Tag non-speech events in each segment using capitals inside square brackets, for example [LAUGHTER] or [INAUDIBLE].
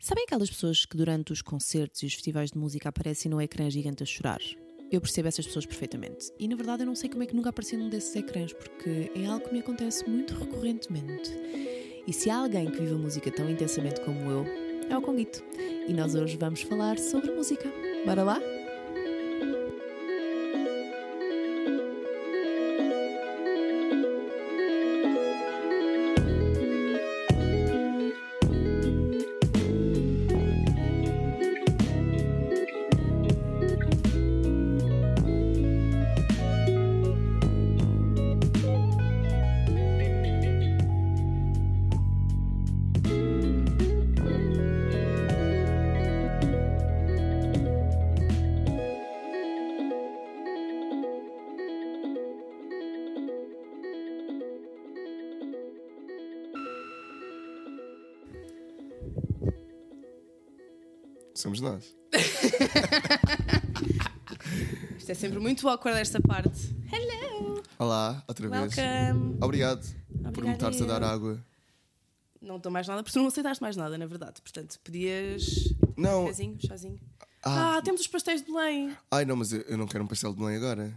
Sabem aquelas pessoas que durante os concertos e os festivais de música aparecem no ecrã gigante a chorar? Eu percebo essas pessoas perfeitamente. E na verdade eu não sei como é que nunca apareci num desses ecrãs, porque é algo que me acontece muito recorrentemente. E se há alguém que vive a música tão intensamente como eu, é o Conguito. E nós hoje vamos falar sobre música. Bora lá? Muito awkward esta parte. Hello! Olá, outra vez. Welcome! Obrigado por me estares a dar água. Não estou mais nada, porque tu não aceitaste mais nada, na verdade. Portanto, pedias. Não. Cafezinho, chazinho. Ah, Ah, temos os pastéis de Belém. Ai não, mas eu, eu não quero um pastel de Belém agora.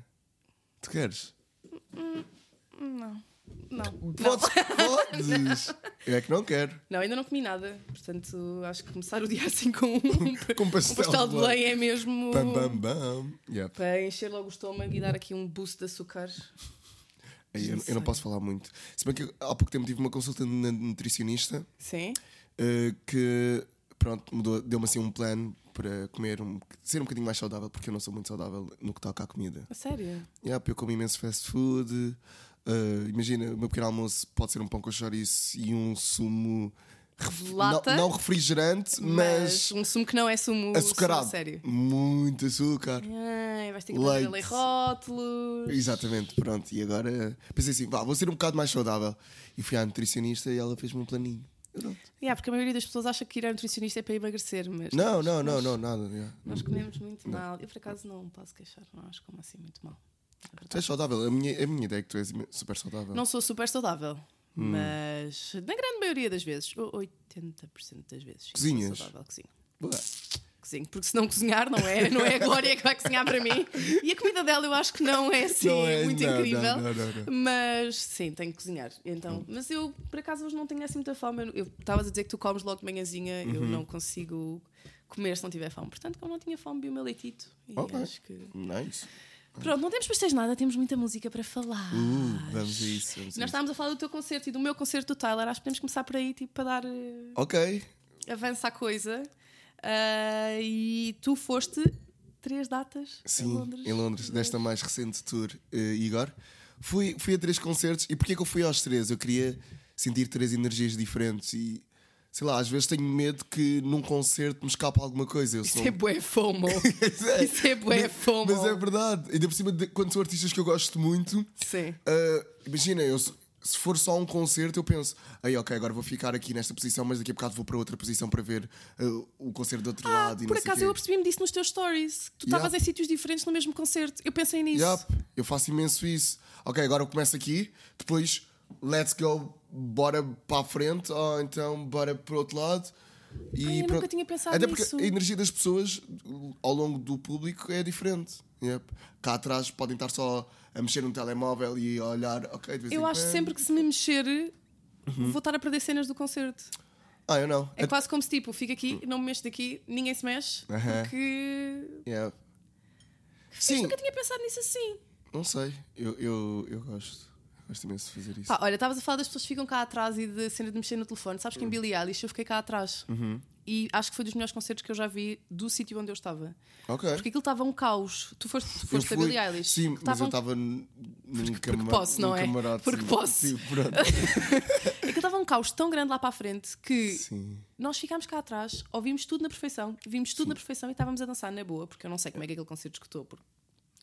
Tu queres? Não. Não. Podes, podes. Eu é que não quero. Não, ainda não comi nada. Portanto, acho que começar o dia assim com um, Com um [LAUGHS] pastel, pastel de Belém é mesmo. Bam, bam, bam. Yep. Para encher logo o estômago e dar aqui um boost de açúcar. Eu, eu não posso falar muito. Se bem que há pouco tempo tive uma consulta na nutricionista Sim? eh, que pronto, mudou, deu-me assim um plano para comer um, ser um bocadinho mais saudável, porque eu não sou muito saudável no que toca à comida. A sério? Yeah, eu como imenso fast food. Eh, imagina, o meu pequeno almoço pode ser um pão com chouriço e um sumo lata? Não, não refrigerante, mas, um sumo que não é sumo açucarado. sumo sério. Muito açúcar. Ai, vais ter que Leite. ler rótulos. Exatamente, pronto. E agora pensei assim, vá, vou ser um bocado mais saudável. E fui à nutricionista e ela fez-me um planinho. Pronto. Yeah, porque a maioria das pessoas acha que ir ao nutricionista é para emagrecer, mas Não, nós- não, não, nós- não, nada. yeah. Nós comemos muito mal. Eu por acaso não posso queixar, não acho como assim muito mal. É. Tu és saudável. A minha, a minha ideia é que tu és super saudável. Não sou super saudável, Hum. mas na grande maioria das vezes, ou 80% das vezes, Cozinhas? saudável, cozinho. Boa. Cozinho, porque se não cozinhar, não é, não é a Glória que vai cozinhar para mim. E a comida dela eu acho que não é assim Não é, muito não, incrível. não. Mas sim, tenho que cozinhar. Então, mas eu por acaso hoje não tenho assim muita fome. Eu- Eu estavas a dizer que tu comes logo de manhãzinha, eu Uhum. não consigo comer se não tiver fome. Portanto, como não tinha fome, vi o meu leitito. E Ok. acho que. Nice. Pronto, não temos pastéis nada, temos muita música para falar. Uh, vamos a isso. Vamos a Nós estávamos a falar do teu concerto e do meu concerto do Tyler. Acho que podemos começar por aí, tipo, para dar eh, Ok. avanço à coisa. Ah, e tu foste três datas Sim, em Londres. em Londres, desta mais recente tour, eh, Igor. Fui, fui a três concertos e porquê que eu fui aos três? Eu queria sentir três energias diferentes e sei lá, às vezes tenho medo que num concerto me escapa alguma coisa. Eu Isso sou... é bué FOMO. [LAUGHS] Isso é bué FOMO. Mas é verdade. Ainda por cima, de- quando são artistas que eu gosto muito, Sim. ah, imagina, eu, se for só um concerto, eu penso, aí ok, agora vou ficar aqui nesta posição, mas daqui a bocado vou para outra posição para ver ah, o concerto do outro Ah, lado. por acaso eu apercebi-me disso nos teus stories. Tu Yeah. estavas em sítios diferentes no mesmo concerto. Eu pensei nisso. Yup, eu faço imenso isso. Ok, agora eu começo aqui, depois let's go, bora para a frente, ou então bora para o outro lado. E Ai, eu pronto. nunca tinha pensado Até nisso. porque a energia das pessoas ao longo do público é diferente. Yup. Cá atrás podem estar só a mexer no telemóvel e a olhar, ok, de vez Eu acho quando. sempre que se me mexer, vou estar a perder cenas do concerto. Ah, eu não. É quase como se tipo, fico aqui, não me mexo daqui, ninguém se mexe, Aham. porque. Yeah. Mas Sim, nunca tinha pensado nisso assim. não sei. Eu, eu, eu gosto. Gosto imenso de fazer isso. Pá, olha, estavas a falar das pessoas que ficam cá atrás e da cena de mexer no telefone. Sabes que em Billie Eilish eu fiquei cá atrás. Uhum. E acho que foi dos melhores concertos que eu já vi do sítio onde eu estava. ok. Porque aquilo estava um caos. Tu foste, tu Eu foste a fui- Billie Eilish. Sim, mas eu um- estava num porque cama- posso, não é? camarote, Porque sim. posso. Sim, pronto. [LAUGHS] Aquilo estava um caos tão grande lá para a frente que Sim. nós ficámos cá atrás, ouvimos tudo na perfeição, vimos tudo na perfeição e estávamos a dançar na boa, porque eu não sei como é que aquele concerto escutou, porque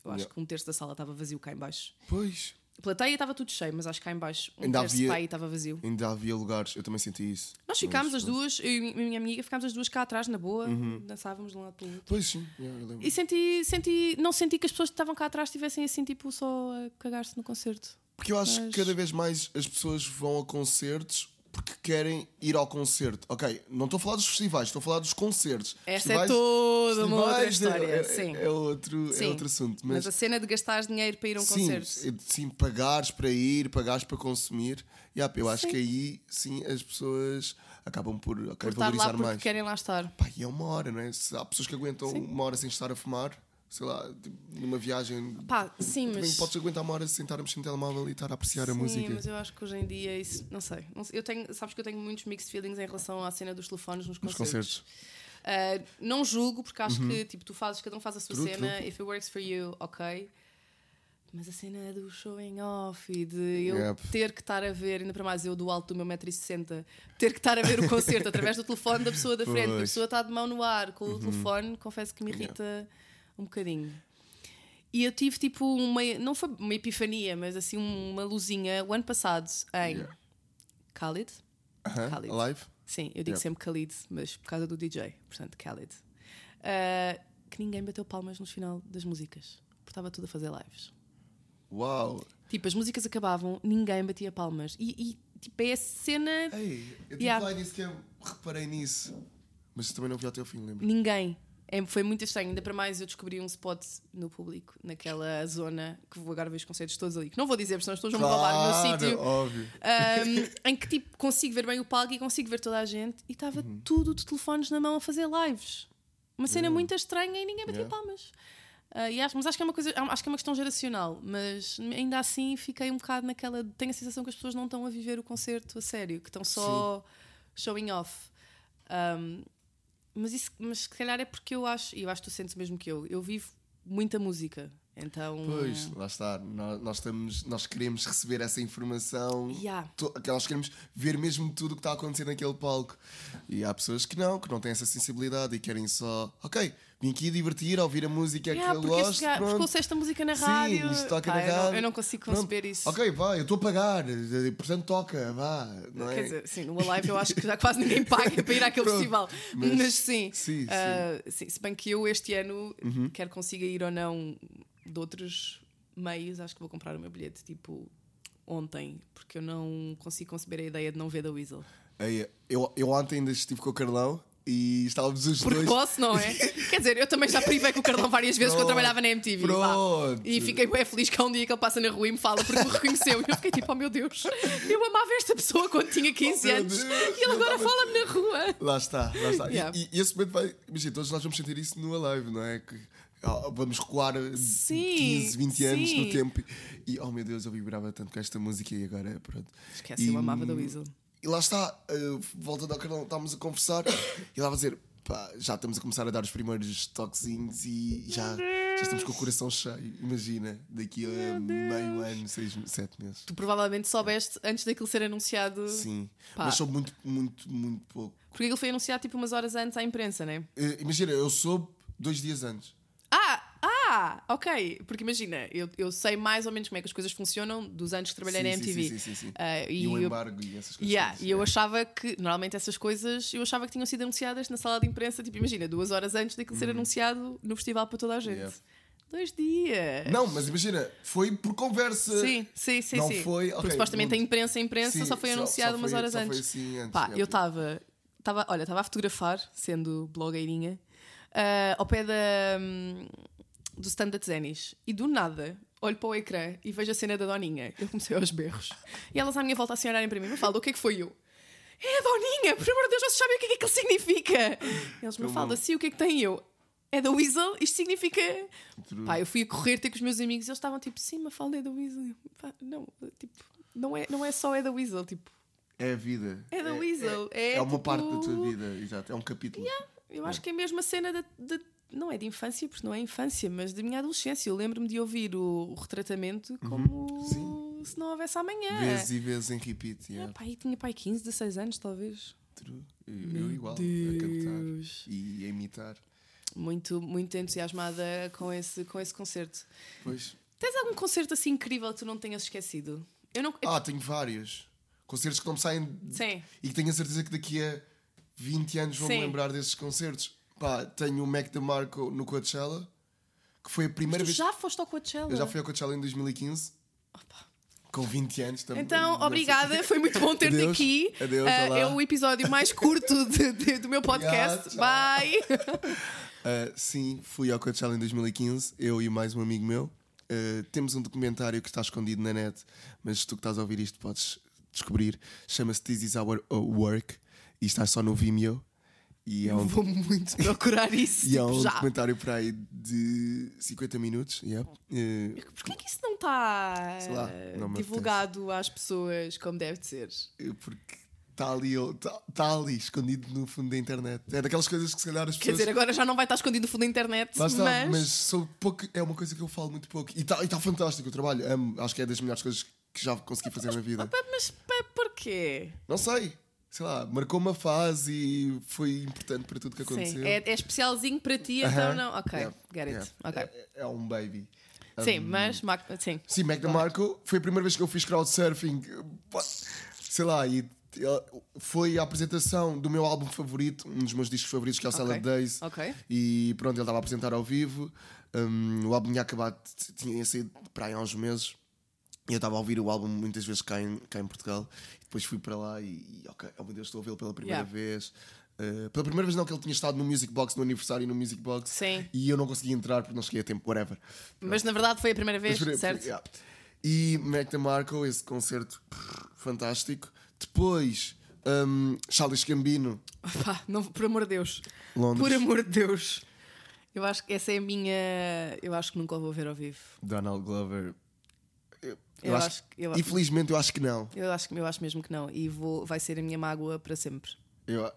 eu acho Yeah. que um terço da sala estava vazio cá em baixo. Pois, A plateia estava tudo cheio, mas acho que cá em baixo um Ainda havia- aí estava vazio. ainda havia lugares, eu também senti isso. Nós ficámos Mas, as duas, eu e a minha amiga ficámos as duas cá atrás, na boa, Uhum. dançávamos de um lado para o outro. Pois sim, eu lembro. E senti, senti, não senti que as pessoas que estavam cá atrás estivessem assim, tipo, só a cagar-se no concerto. Porque eu acho Mas- que cada vez mais as pessoas vão a concertos porque querem ir ao concerto. Ok, não estou a falar dos festivais, estou a falar dos concertos. Essa é Festivais- toda uma outra história, É, sim. é, é outro, Sim. é outro assunto. Mas Mas, a cena de gastar dinheiro para ir a um sim, concerto. é sim, pagares para ir, pagares para consumir. Yeah, eu acho Sim. que aí sim as pessoas acabam por, Por estar lá valorizar porque mais. querem lá estar. Pá, e é uma hora, não é? Se há pessoas que aguentam uma hora sem estar a fumar, sei lá, tipo, numa viagem. Pá, sim, mas. podes aguentar uma hora sem estar a mexer no telemóvel e estar a apreciar a Sim, música. mas eu acho que hoje em dia isso. Não sei. Eu tenho, sabes que eu tenho muitos mixed feelings em relação à cena dos telefones nos Nos concertos. concertos. Uh, não julgo, porque acho que tipo, tu fazes, cada um faz a sua True, cena. If it works for you, ok. Mas a cena do showing off e de eu Yep. ter que estar a ver, ainda para mais eu do alto do meu 1,60m, ter que estar a ver o concerto através do telefone da pessoa da frente, porque a Pois. pessoa está de mão no ar com o telefone, confesso que me irrita um bocadinho. E eu tive tipo uma, não foi uma epifania, mas assim uma luzinha o ano passado em Yeah. Khalid. Aham, Khalid. Alive? Sim, eu digo Yep. sempre Khalid, mas por causa do DJ, portanto, Khalid. Uh, que ninguém bateu palmas no final das músicas, porque estava tudo a fazer lives. Uau! Tipo, as músicas acabavam, ninguém batia palmas. E, e, tipo, é a cena. Ei, eu tive Yeah. lá e disse que eu reparei nisso. Mas também não vi até o fim, lembro. Ninguém. É, foi muito estranho. Ainda para mais, eu descobri um spot no público, naquela zona que vou agora ver os concertos todos ali. Que não vou dizer, porque senão as pessoas vão me roubar o meu sítio. óbvio. Um, em que tipo consigo ver bem o palco e consigo ver toda a gente e estava Uhum. tudo de telefones na mão a fazer lives. Uma cena muito estranha e ninguém batia Yeah. palmas. Ah, e acho, mas acho que é uma coisa, acho que é uma questão geracional, mas ainda assim fiquei um bocado naquela. Tenho a sensação que as pessoas não estão a viver o concerto a sério, que estão só showing off. Um, mas isso, mas se calhar é porque eu acho, e eu acho que tu sentes mesmo que eu, eu vivo muita música. Então. Pois, lá está. Nós, nós, estamos, nós queremos receber essa informação. Yeah. To- Nós queremos ver mesmo tudo o que está a acontecer naquele palco. E há pessoas que não, que não têm essa sensibilidade e querem só, ok, vim aqui divertir, ouvir a música Yeah, que eu gosto. gajo- porque ouço esta música na Sim, rádio. isto toca Pá, na eu, não, rádio. eu não consigo Pronto. conceber isso. Ok, vá, eu estou a pagar, portanto toca, vá. Não é? Quer dizer, sim, no Alive eu acho que já quase ninguém [LAUGHS] paga para ir àquele Pronto, festival. mas- Mas, sim, sim, Uhum. ah, sim, se bem que eu este ano, quer consiga ir ou não de outros meios, acho que vou comprar o meu bilhete tipo ontem, porque eu não consigo conceber a ideia de não ver da Weasel. Eu, eu ontem ainda estive com o Carlão e estávamos os Porque dois. posso, não é? [LAUGHS] Quer dizer, eu também já privei com o Carlão várias vezes quando trabalhava na MTV. pronto. E fiquei bem feliz que há um dia que ele passa na rua e me fala porque me reconheceu. E eu fiquei tipo, oh meu Deus, eu amava esta pessoa quando tinha 15 Oh, anos. Deus, e ele agora fala-me na rua. Lá está, lá está. E- Yeah. E, e esse momento vai. Imagina, todos nós vamos sentir isso no Alive, não é? Que ó, vamos recuar Sim, 15, 20 anos sim. no tempo e oh meu Deus, eu vibrava tanto com esta música e agora pronto. Esquece, E- eu amava da Weasel. E lá está, uh, voltando ao canal, estávamos a conversar e ele estava a dizer: pá, já estamos a começar a dar os primeiros toquezinhos e já, já estamos com o coração cheio. Imagina, daqui a meio ano, seis, sete meses. Tu provavelmente soubeste antes daquilo ser anunciado. Sim, Pá. mas sou muito, muito, muito pouco. Porque aquilo foi anunciado tipo umas horas antes à imprensa, né? Uh, imagina, eu soube dois dias antes. Ah! Ok. Porque imagina, eu, eu sei mais ou menos como é que as coisas funcionam dos anos que trabalhei Sim, na sim, MTV. sim, sim, sim. Ah, E, e o eu- embargo e essas coisas. Yeah, e eu é. achava que, normalmente essas coisas, eu achava que tinham sido anunciadas na sala de imprensa, tipo, imagina, duas horas antes daquilo ser anunciado no festival para toda a gente. Uhum. Yeah. Dois dias. Não, mas imagina, foi por conversa. Sim, sim, sim, Não sim. foi, Porque supostamente a não- imprensa, a imprensa Sim, só foi só umas foi- horas só foi antes. assim antes, Pá, eu estava, olha, estava a fotografar, sendo blogueirinha, ah, ao pé da, hum, do stand da Tzenis e do nada olho para o ecrã e vejo a cena da Doninha. Eu comecei aos berros. E elas à minha volta assim olharem para mim, me falam, o que é que foi eu? É a Doninha, por amor de Deus, vocês sabem o que é que aquilo significa? E eles me falam, assim, o que é que tem eu? É da Weasel, isto significa. True. Pá, eu fui a correr ter com os meus amigos e eles estavam tipo, sim, Mafalda é da Weasel. E Pá, não, tipo, não é, não é só é da Weasel, tipo, É a vida. É da Weasel, É, é uma tipo- parte da tua vida, exato. É um capítulo. eu acho que é mesmo a cena da. da- não é de infância, porque não é infância, mas da minha adolescência. Eu lembro-me de ouvir o, o retratamento como Sim. se não houvesse amanhã. Vezes e vezes em repeat. É, Yeah. pá, e tinha pai 15, 16 anos, talvez. True. Eu, eu igual, a cantar Deus. e a imitar. Muito, muito entusiasmada com esse, com esse concerto. Pois. Tens algum concerto assim incrível que tu não tenhas esquecido? Eu não. Ah, tenho vários. Concertos que não me saem. Sim. E que tenho a certeza que daqui a 20 anos vou-me lembrar desses concertos. Pá, tenho o Mac DeMarco no Coachella, que foi a primeira Tu vez. já foste ao Coachella? Eu já fui ao Coachella em 2015. Opa. com 20 anos também. Então, obrigada, [LAUGHS] foi muito bom ter-te Adeus. aqui. Adeus, olá. é o episódio mais curto de- de- do meu podcast. Obrigado. Bye! Uh, [LAUGHS] sim, fui ao Coachella em 2015, eu e mais um amigo meu. Uh, temos um documentário que está escondido na net, mas tu que estás a ouvir isto podes descobrir. Chama-se This Is Our Work e está só no Vimeo. E é um, Vou muito [LAUGHS] procurar isso. e é tipo, um já. documentário para aí de 50 minutos. Yeah. Uh, Porquê que isso não está divulgado às pessoas como deve de ser? porque está ali, está, está ali escondido no fundo da internet. É daquelas coisas que se calhar as Quer pessoas. dizer, agora já não vai estar escondido no fundo da internet, está, mas... mas, sou pouco, é uma coisa que eu falo muito pouco. E está tá fantástico o trabalho. Amo, acho que é das melhores coisas que já consegui fazer na vida. Mas pá, porquê? Não sei, sei lá, marcou uma fase e foi importante para tudo que aconteceu. Sim, é, é especialzinho para ti, então Aham. não. Ok, Yeah, get it. yeah. Ok. É, é um baby. Sim, Um, mas. Mac- Sim. Sim, Mac DeMarco foi a primeira vez que eu fiz crowdsurfing. Sei lá, e foi a apresentação do meu álbum favorito, um dos meus discos favoritos, que é o Ok, Salad Days. ok. E pronto, ele estava a apresentar ao vivo. Um, o álbum tinha acabado, tinha saído para aí há uns meses. Eu estava a ouvir o álbum muitas vezes cá em, cá em Portugal. E depois fui para lá e, ok, oh meu Deus, estou a vê-lo pela primeira Yeah. vez. Uh, pela primeira vez não que ele tinha estado no Music Box, no aniversário no Music Box. Sim. E eu não conseguia entrar porque não cheguei a tempo, whatever. Mas na verdade foi a primeira vez, Mas, certo? yeah. E Mac DeMarco, esse concerto fantástico. Depois, um, Charles Gambino, [LAUGHS] Pá, não, por amor de Deus. Londres. Por amor de Deus. Eu acho que essa é a minha. Eu acho que nunca o vou ver ao vivo. Donald Glover. Eu, Eu acho que- eu- Infelizmente, eu acho que não. Eu acho, eu acho mesmo que não. E vou, vai ser a minha mágoa para sempre. Eu,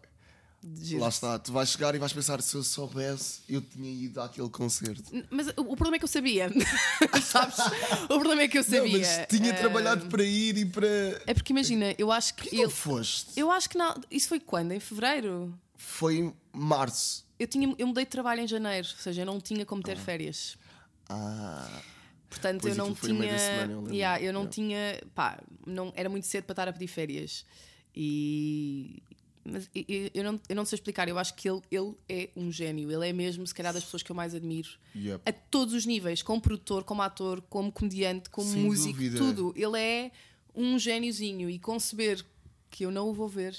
lá está, tu vais chegar e vais pensar: se eu soubesse, eu tinha ido àquele concerto. Mas o, problema é que eu sabia. [LAUGHS] Sabes? O problema é que eu Não, sabia. mas tinha Ah, trabalhado para ir e para. É porque imagina, eu acho que. Ele- não foste? eu acho que não. Isso foi quando? Em fevereiro? Foi em março. Eu, tinha, eu mudei de trabalho em janeiro, ou seja, eu não tinha como ter férias. Ah. Portanto, Pois, eu não tinha. semana, eu. Yeah, eu não Yeah. tinha. Pá, não, era muito cedo para estar a pedir férias. E. Mas eu não, eu não sei explicar, eu acho que ele, ele é um gênio. Ele é mesmo, se calhar, das pessoas que eu mais admiro. Yep. A todos os níveis, como produtor, como ator, como comediante, como Sem músico, dúvida. tudo. Ele é um gêniozinho. E conceber que eu não o vou ver.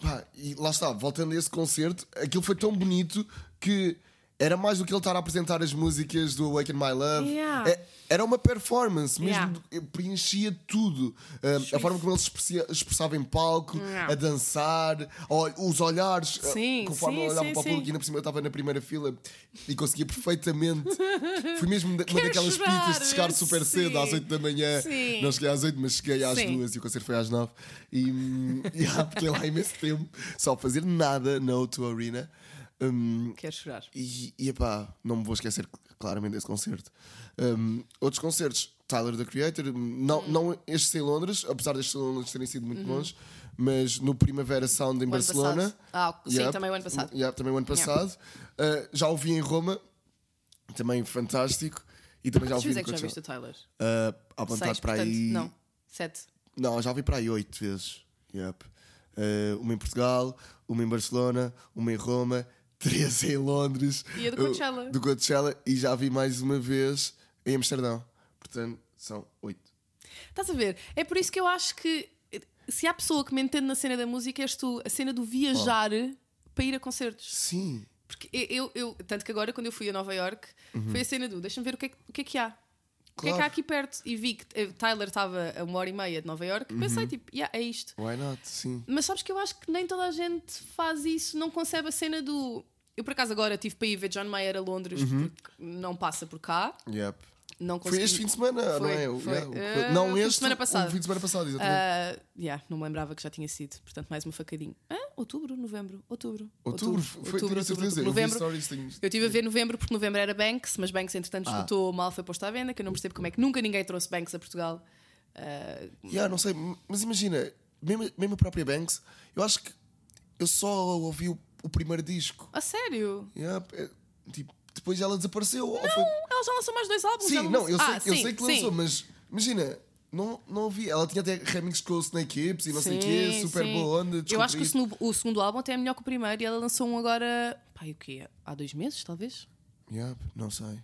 Pá, e lá está, voltando a esse concerto, aquilo foi tão bonito que era mais do que ele estar a apresentar as músicas do Awaken My Love. Yeah. É- era uma performance, mesmo Yeah. preenchia tudo. Um, a forma como ele se expressava em palco, Yeah. a dançar, os olhares, uh, Sim, conforme sim, olhava sim, para o público, e ainda por cima eu estava na primeira fila e conseguia perfeitamente. [LAUGHS] Foi mesmo da- uma daquelas chorar, pitas de chegar super cedo, às 8 da manhã. Sim. Não cheguei às 8, mas cheguei às Sim. 2 e o concerto foi às 9. E, [LAUGHS] e ah, fiquei lá imenso tempo, só a fazer nada na O2 Arena. Hum, Quero chorar. e, e epá, não me vou esquecer claramente desse concerto. Hum, outros concertos, Tyler the Creator, não, Hum. não estes em Londres, apesar destes em Londres terem sido muito bons, mas no Primavera Sound em Uhum. O Barcelona. Ah, sim, Yep. também o ano passado. Yep, também o ano passado. Uh, já ouvi em Roma, também fantástico. E também já ouvi vezes é que já viste o Tyler? Uh, à vontade Seis, para portanto, aí. Não, sete. Não, já ouvi para aí oito vezes. Yep. Uh, uma em Portugal, uma em Barcelona, uma em Roma, três em Londres. E a do Coachella? do Coachella e já vi mais uma vez em Amsterdão. Portanto, são oito. Estás a ver? É por isso que eu acho que se há pessoa que me entende na cena da música, és tu, a cena do viajar para ir a concertos. Sim. Porque eu, eu- tanto que agora, quando eu fui a Nova York, foi a cena do deixa-me ver o que, é, que- o que é que há. O que é que há Uhum. Claro. aqui perto? E vi que eh, Tyler estava a uma hora e meia de Nova York, Uhum. pensei tipo, yeah, é isto. Why not? Sim. Mas sabes que eu acho que nem toda a gente faz isso, não concebe a cena do. Eu por acaso agora tive para ir ver John Mayer a Londres porque não passa por cá. Yep. Não Uhum. Foi consegui... este fim de semana, não Foi, é? O- foi. yeah, o- Eh, não, fim de este. semana passada. O fim de semana passado, exatamente. Ah, yeah, não me lembrava que já tinha sido. Portanto, mais uma facadinha. Ah, outubro, novembro, outubro. outubro, foi, outubro, a certeza. Eu vi novembro. Eu estive a ver novembro porque novembro era Banks, mas Banks entretanto Ah. mal, foi posto à venda, que eu não percebo como é que nunca ninguém trouxe Banks a Portugal. Ah, Yeah, não sei, mas imagina, mesmo, mesmo a própria Banks, eu acho que eu só ouvi o, o primeiro disco. a sério? Yeah, é, tipo, depois ela desapareceu. ou foi- Ela já lançou mais dois álbuns. Sim, não, eu sei, Ah, eu sim, sei que sim. lançou, mas imagina, não, não ouvi. Ela tinha até remix com o Snake Hips e não sei o quê, Sim, super sim. boa onda. Eu acho que o o segundo álbum até é melhor que o primeiro e ela lançou um agora. Pai, o quê? Há dois meses, talvez? Yeah, não sei.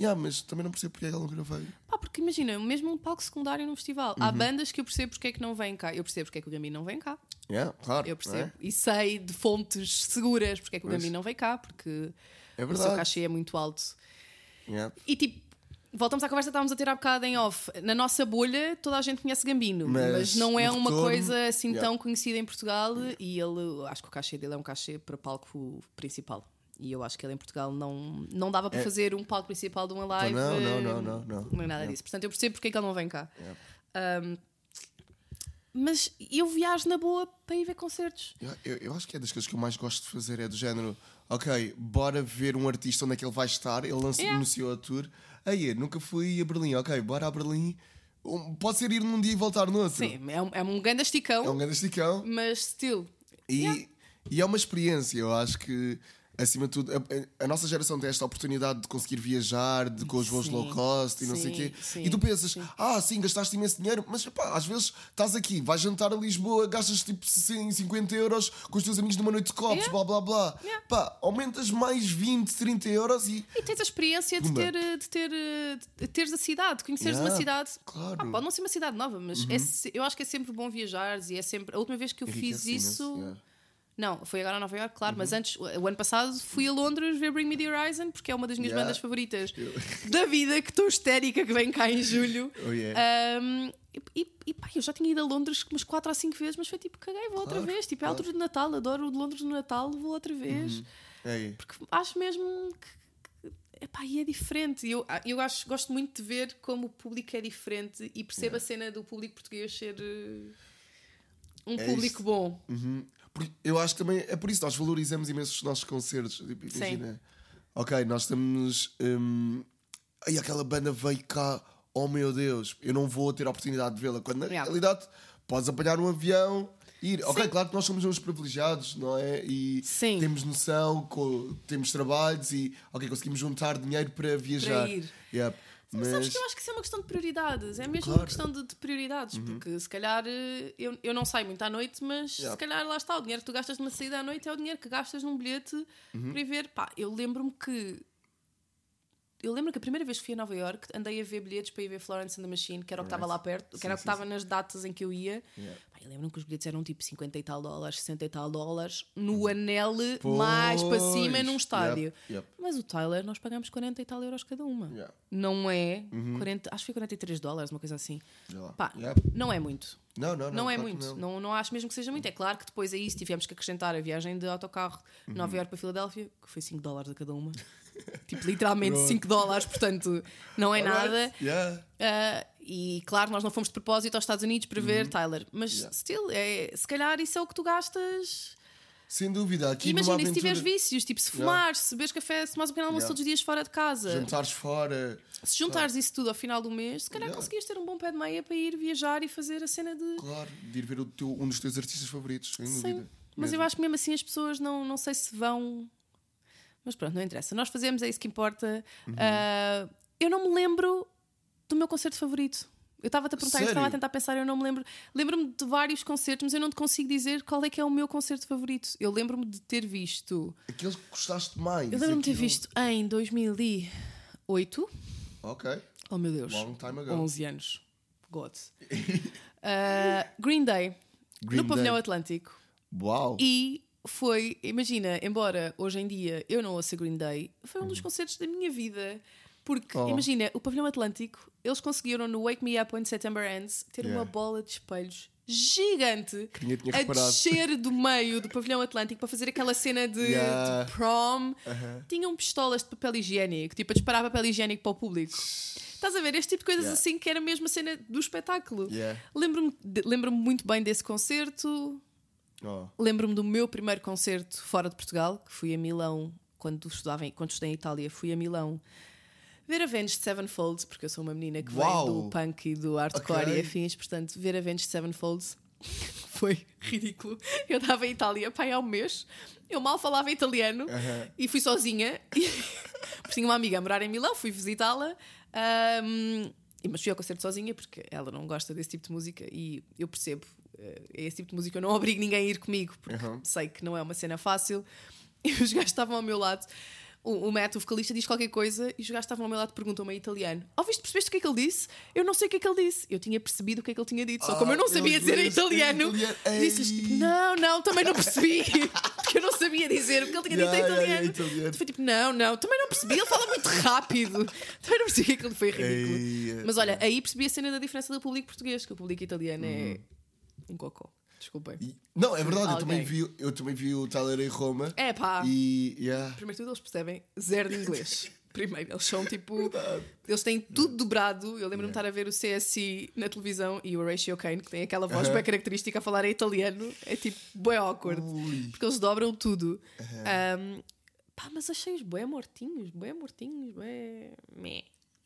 Yeah, mas também não percebo porque é que ela nunca veio. Pá, porque imagina, mesmo um palco secundário num festival. Há bandas que eu percebo porque é que não vêm cá. Eu percebo porque é que o Gambino não vem cá. Yeah, claro. Eu não percebo. É? E sei de fontes seguras porque é que o. Gambino não vem cá, porque É o seu cachê é muito alto. Yeah. E tipo, voltamos à conversa que estávamos a ter há bocado em off. Na nossa bolha, toda a gente conhece Gambino, mas, Mas não é uma retorno, coisa assim yeah. tão conhecida em Portugal. E ele, acho que o cachê dele é um cachê para palco principal. E eu acho que ele em Portugal não, não dava para É. fazer um palco principal de uma live. Não, não, não, não, não. Não é nada disso. Portanto, eu percebo porque é que ele não vem cá. Um, mas eu viajo na boa para ir ver concertos. Eu, eu, eu acho que é das coisas que eu mais gosto de fazer é do género, ok, bora ver um artista onde é que ele vai estar, ele lança, Yeah. anunciou a tour. Aí, nunca fui a Berlim, ok, bora a Berlim. Um, Pode ser ir num dia e voltar no outro. Sim, é um, é um grande esticão, É um grande esticão. mas still. E, Yeah. e é uma experiência, eu acho que, acima de tudo, a, a nossa geração tem esta oportunidade de conseguir viajar de, com os voos Sim. low cost e não sei o Sim, quê. sim, e tu pensas, ah, sim, gastaste imenso dinheiro, mas pá, às vezes estás aqui, vais jantar a Lisboa, gastas tipo 50 euros com os teus amigos numa noite de copos, Yeah. blá blá blá. Yeah. Pá, aumentas mais 20, 30 euros e. E tens a experiência de ter, eh, de ter eh, de teres a cidade, de conheceres Yeah, uma cidade. claro. Ah, pode não ser uma cidade nova, mas é se- eu acho que é sempre bom viajar e é sempre. A última vez que eu fiz isso. yeah. Não, foi agora a Nova York, claro, mas antes, o ano passado, fui a Londres ver Bring Me the Horizon, porque é uma das minhas Yeah. bandas favoritas [LAUGHS] da vida, que estou histérica, que vem cá em julho. Oh, yeah. Um, e, e, pá, eu já tinha ido a Londres umas 4 ou 5 vezes, mas foi tipo, caguei, vou outra Claro, vez. Tipo, é a claro. altura de Natal, adoro o de Londres no Natal, vou outra vez. É, Porque acho mesmo que. epá, e é diferente. Eu, eu acho, gosto muito de ver como o público é diferente e percebo a cena do público português ser eh, um É público isso. bom. Uhum. Eu acho que também é por isso nós valorizamos imenso os nossos concertos. Tipo, imagina, ok, nós estamos. Hum, aí aquela banda veio cá, oh meu Deus, eu não vou ter a oportunidade de vê-la. Quando na Yeah. realidade podes apanhar um avião. e Ir. Ok, Sim. claro que nós somos uns privilegiados, não é? E Sim. temos noção, temos trabalhos e ok, conseguimos juntar dinheiro para viajar. ir. Yep. Mas sabes que eu acho que isso é uma questão de prioridades. É mesmo Claro. Uhum. uma questão de, de prioridades. Porque se calhar eh, eu, eu não saio muito à noite, mas Yeah. se calhar lá está. O dinheiro que tu gastas numa saída à noite é o dinheiro que gastas num bilhete Uhum. para ir ver. Pá, eu lembro-me que. Eu lembro que a primeira vez que fui a Nova York andei a ver bilhetes para ir ver Florence and the Machine, que era o que estava lá perto, que era o que sim, estava nas datas em que eu ia. Yeah. Eu lembro-me que os bilhetes eram tipo 50 e tal dólares, 60 e tal dólares, no anel mais para cima Pois. num estádio. Yep, yep. Mas o Tyler, nós pagamos 40 e tal euros cada uma. Yeah. Não é 40, acho que foi 43 dólares, uma coisa assim. Pá, Yep. não é muito. Não, não, não. Não, é claro muito. não. Não. Não, acho mesmo que seja muito. É claro que depois aí, se tivemos que acrescentar a viagem de autocarro de Nova York para Filadélfia, que foi 5 dólares a cada uma. [LAUGHS] tipo, literalmente Pronto. 5 dólares, portanto, não é nada. Alright. Yeah. Ah, e claro, nós não fomos de propósito aos Estados Unidos para ver Tyler, mas Yeah. still, é, se calhar isso é o que tu gastas. Sem dúvida. Aqui Imagina, e se tiveres aventura, vícios, tipo se fumares, se beberes café, se tomares um pequeno almoço Yeah. todos os dias fora de casa. jantares fora. Se juntares isso tudo ao final do mês, se calhar Yeah. conseguias ter um bom pé de meia para ir viajar e fazer a cena de. Claro, de ir ver teu- um dos teus artistas favoritos, sem Sim. dúvida. Mas eu Mesmo. acho que mesmo assim as pessoas não, não sei se vão. Mas pronto, não interessa. Nós fazemos, é isso que importa. Uhum. Ah, eu não me lembro do meu concerto favorito. Eu estava-te a perguntar, eu estava a tentar pensar, eu não me lembro. Lembro-me de vários concertos, mas eu não te consigo dizer qual é que é o meu concerto favorito. Eu lembro-me de ter visto. Aqueles que gostaste mais. Eu lembro-me de ter visto em 2008. Ok. Oh meu Deus. Long time ago. 11 anos. God. [LAUGHS] Ah, Green Day. Green no Pavilhão. Atlântico. Uau. E foi, imagina, embora hoje em dia eu não ouça Green Day, foi um dos concertos da minha vida. Porque, Uhum. Oh. imagina, o Pavilhão Atlântico, eles conseguiram no Wake Me Up When September Ends ter Yeah. uma bola de espelhos gigante Que ninguém tinha a reparado. descer do meio do Pavilhão Atlântico para fazer aquela cena de, Yeah. de prom. Aham. Tinham pistolas de papel higiênico, tipo a disparar papel higiênico para o público. Estás a ver? Este tipo de coisas Yeah. assim que era mesmo a cena do espetáculo. Yeah. Lembro-me de- lembro-me muito bem desse concerto. Oh. Lembro-me do meu primeiro concerto fora de Portugal, que fui a Milão quando estudava em, quando estudei em Itália, fui a Milão ver Avenged Sevenfold, porque eu sou uma menina que Uau! vem do punk e do hardcore Ok. e afins, portanto, ver Avenged Sevenfold [LAUGHS] foi ridículo. Eu estava em Itália, pai, há um mês, eu mal falava italiano Aham. e fui sozinha. [LAUGHS] porque tinha uma amiga a morar em Milão, fui visitá-la. e- mas fui ao concerto sozinha porque ela não gosta desse tipo de música e eu percebo. Eh, É esse tipo de música, eu não [LAUGHS] obrigo ninguém a ir comigo porque Uhum. sei que não é uma cena fácil. [LAUGHS] E os gajos estavam ao meu lado. o, o Matt, o vocalista, diz qualquer coisa e os gajos estavam ao meu lado e perguntam-me em italiano: Ouviste, percebeste o que é que ele disse? Eu não sei o que é que ele disse. Eu tinha percebido o que é que ele tinha dito, só como eu não Ah, sabia meu dizer em italiano, disse-lhes tipo. Não, não, também não percebi. [LAUGHS] Porque eu não sabia dizer o que ele tinha dito em Yeah, italiano. yeah, italiano. Foi tipo: Não, não, também não percebi. Ele fala muito rápido. Também não percebi que ele foi ridículo. Ei, Mas olha, aí percebi a cena da diferença do público português, que o público italiano é um cocô. Desculpem. E- Não, é verdade, eu Alguém. também, vi, eu também vi o Tyler em Roma. É pá. E. Yeah. Primeiro de tudo, eles percebem zero de inglês. [LAUGHS] Primeiro, eles são tipo. Eles têm tudo dobrado. Eu lembro-me de estar a ver o CSI na televisão e o Horatio Kane, que tem aquela voz bem característica a falar em italiano, é tipo bem awkward. Ui. Porque eles dobram tudo. Um, pá, mas achei-os bem mortinhos, bem mortinhos, bem. Meh.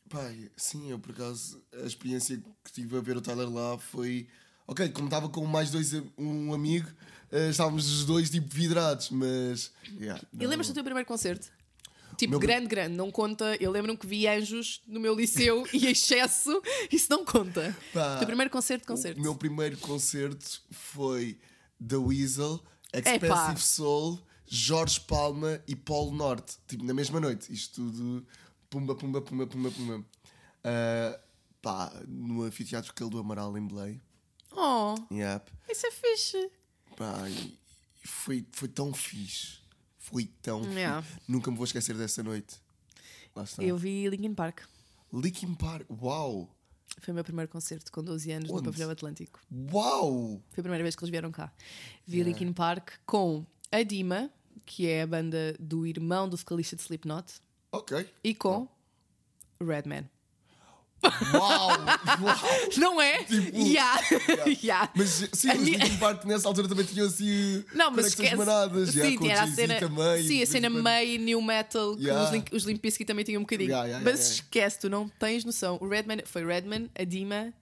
Pai, sim, eu por acaso a experiência que tive a ver o Tyler lá foi. Ok, como estava com mais dois um amigo, eh, estávamos os dois tipo vidrados, mas. Yeah, E não. lembras-te do teu primeiro concerto? Tipo, Meu- grande, grande, não conta. Eu lembro-me que vi anjos no meu liceu [LAUGHS] e excesso, isso não conta. Pá. O teu primeiro concerto, concerto. O meu primeiro concerto foi The Weasel, Epá. Expensive Soul, Jorge Palma e Polo Norte. Tipo, na mesma noite. Isto tudo. Pumba, pumba, pumba, pumba, pumba. Ah, pá, no anfiteatro Calo do Amaral em Belém. Oh, Yep. isso é fixe. Pá, foi, foi tão fixe. Foi tão Yeah. fixe. Nunca me vou esquecer dessa noite. Lá está. Eu vi Linkin Park. Linkin Park. Uau! Foi o meu primeiro concerto com 12 anos Onde? no Pavilhão Atlântico. Uau! Foi a primeira vez que eles vieram cá. Vi Linkin Park com a Dima, que é a banda do irmão do vocalista de Slipknot, Ok. e com Redman. Uau! Uau! [LAUGHS] Não é? Tipo, yeah. [LAUGHS] yeah. Mas sim, A os minha- Linkin Park nessa altura também tinham assim. Não, mas esquece. manadas. sim, com tinha a cena, também. sim, a cena meio new metal que Yeah. os, Link, os Limp Bizkit também tinham um bocadinho. Yeah, yeah, mas yeah, yeah. esquece, tu não tens noção. O Redman foi Redman, a Dima.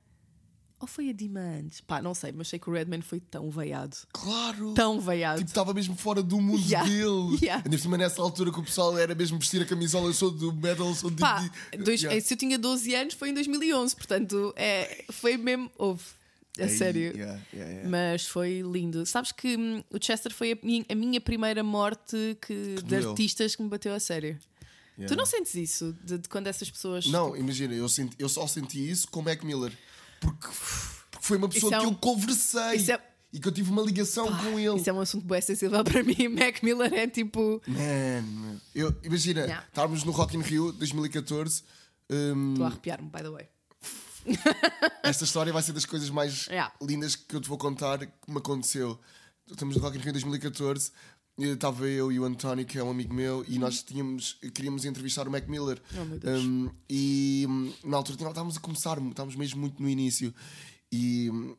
Ou foi a Dima antes? Pá, não sei, mas sei que o Redman foi tão veiado. Claro! Tão veiado. Tipo, estava mesmo fora do mundo Yeah. dele. [LAUGHS] Yeah. Ainda por nessa altura que o pessoal era mesmo vestir a camisola, eu sou do metal, sou de. Pá, de- dois- Yeah. se eu tinha 12 anos foi em 2011, portanto é, foi mesmo. Houve, a sério. yeah, yeah, yeah. Mas foi lindo. Sabes que hum, o Chester foi a minha, a minha primeira morte que, de doeu. artistas que me bateu a sério. Tu não sentes isso de, de quando essas pessoas. Não, imagina, eu, senti- eu só senti isso com Mac Miller. Porque, porque foi uma pessoa é que um- eu conversei é- e que eu tive uma ligação com ele. Isso é um assunto bem sensível para mim. [LAUGHS] Mac Miller é tipo. Man, eu, imagina, Yeah. estávamos no Rock in Rio 2014. hum, Estou a arrepiar-me, by the way. [LAUGHS] esta história vai ser das coisas mais Yeah. lindas que eu te vou contar que me aconteceu. Estamos no Rock in Rio 2014. Estava eu e o António, que é um amigo meu, e nós tínhamos, queríamos entrevistar o Mac Miller. Oh, meu Deus. Hum, e hum, na altura estávamos a começar, estávamos mesmo muito no início. E hum,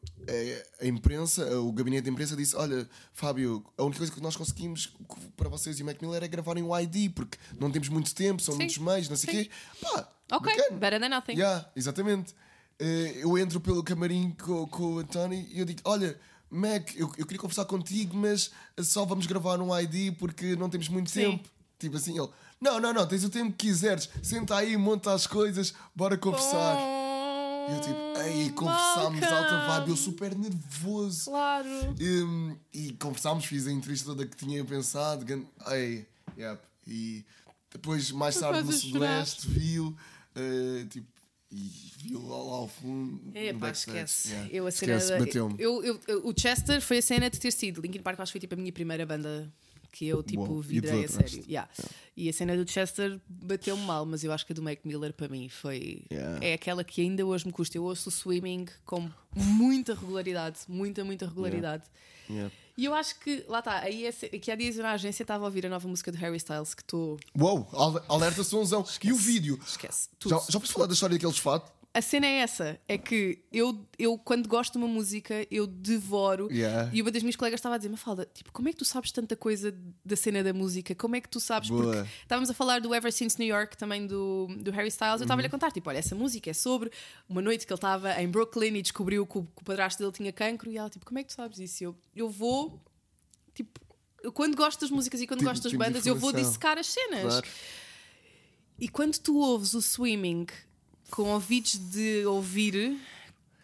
a, imprensa, o gabinete de imprensa disse: Olha, Fábio, a única coisa que nós conseguimos para vocês e o Mac Miller é gravarem o ID, porque não temos muito tempo, são Sim. muitos meios, não sei o quê. Pá, Ok, bacana. better than nothing. Yeah, exatamente. Eh, eu entro pelo camarim com, com o António e eu digo: Olha, Mac, eu, eu queria conversar contigo, mas só vamos gravar um ID porque não temos muito Sim. tempo. Tipo assim, ele: Não, não, não, tens o tempo que quiseres, senta aí, monta as coisas, bora conversar. E eu tipo: Ei, conversámos de alta vibe, eu super nervoso. Claro. Um, e conversámos, fiz a entrevista toda que tinha pensado. Ei, yep. E depois, mais tarde, no. Sudoeste, viu, uh, tipo, e viu lá, lá ao fundo. É, pá, esquece. Yeah. Eu, a cena Esquece, da- eu, eu- eu- o Chester foi a cena de ter sido. Linkin Park acho que foi tipo a minha primeira banda que eu tipo Uau, vidrei a sério. Yeah. E a cena do Chester bateu-me mal, mas eu acho que a do Mac Miller para mim foi. Yeah. É aquela que ainda hoje me custa. Eu ouço o swimming com muita regularidade, muita, muita regularidade. E eu acho que, lá está, aí é, que há dias eu na agência estava a ouvir a nova música do Harry Styles que estou. Uou, al- alerta sonzão. E o vídeo? Esquece. Tudo. Já, já falar da história daqueles fatos? A cena é essa: é que eu, eu quando gosto de uma música, eu devoro. Yeah. E uma das minhas colegas estava a dizer: Mafalda, tipo, como é que tu sabes tanta coisa da cena da música? Como é que tu sabes? Boa. Porque estávamos a falar do Ever Since New York, também do, do Harry Styles. Eu estava-lhe a Uhum. contar: tipo, olha, essa música é sobre uma noite que ele estava em Brooklyn e descobriu que o, que o padrasto dele tinha cancro. E ela, tipo, como é que tu sabes isso? E Eu, eu vou, tipo, eu quando gosto das músicas e quando Tem- gosto das temos bandas, eu vou dissecar as cenas. Claro. E quando tu ouves o swimming com ouvidos de ouvir,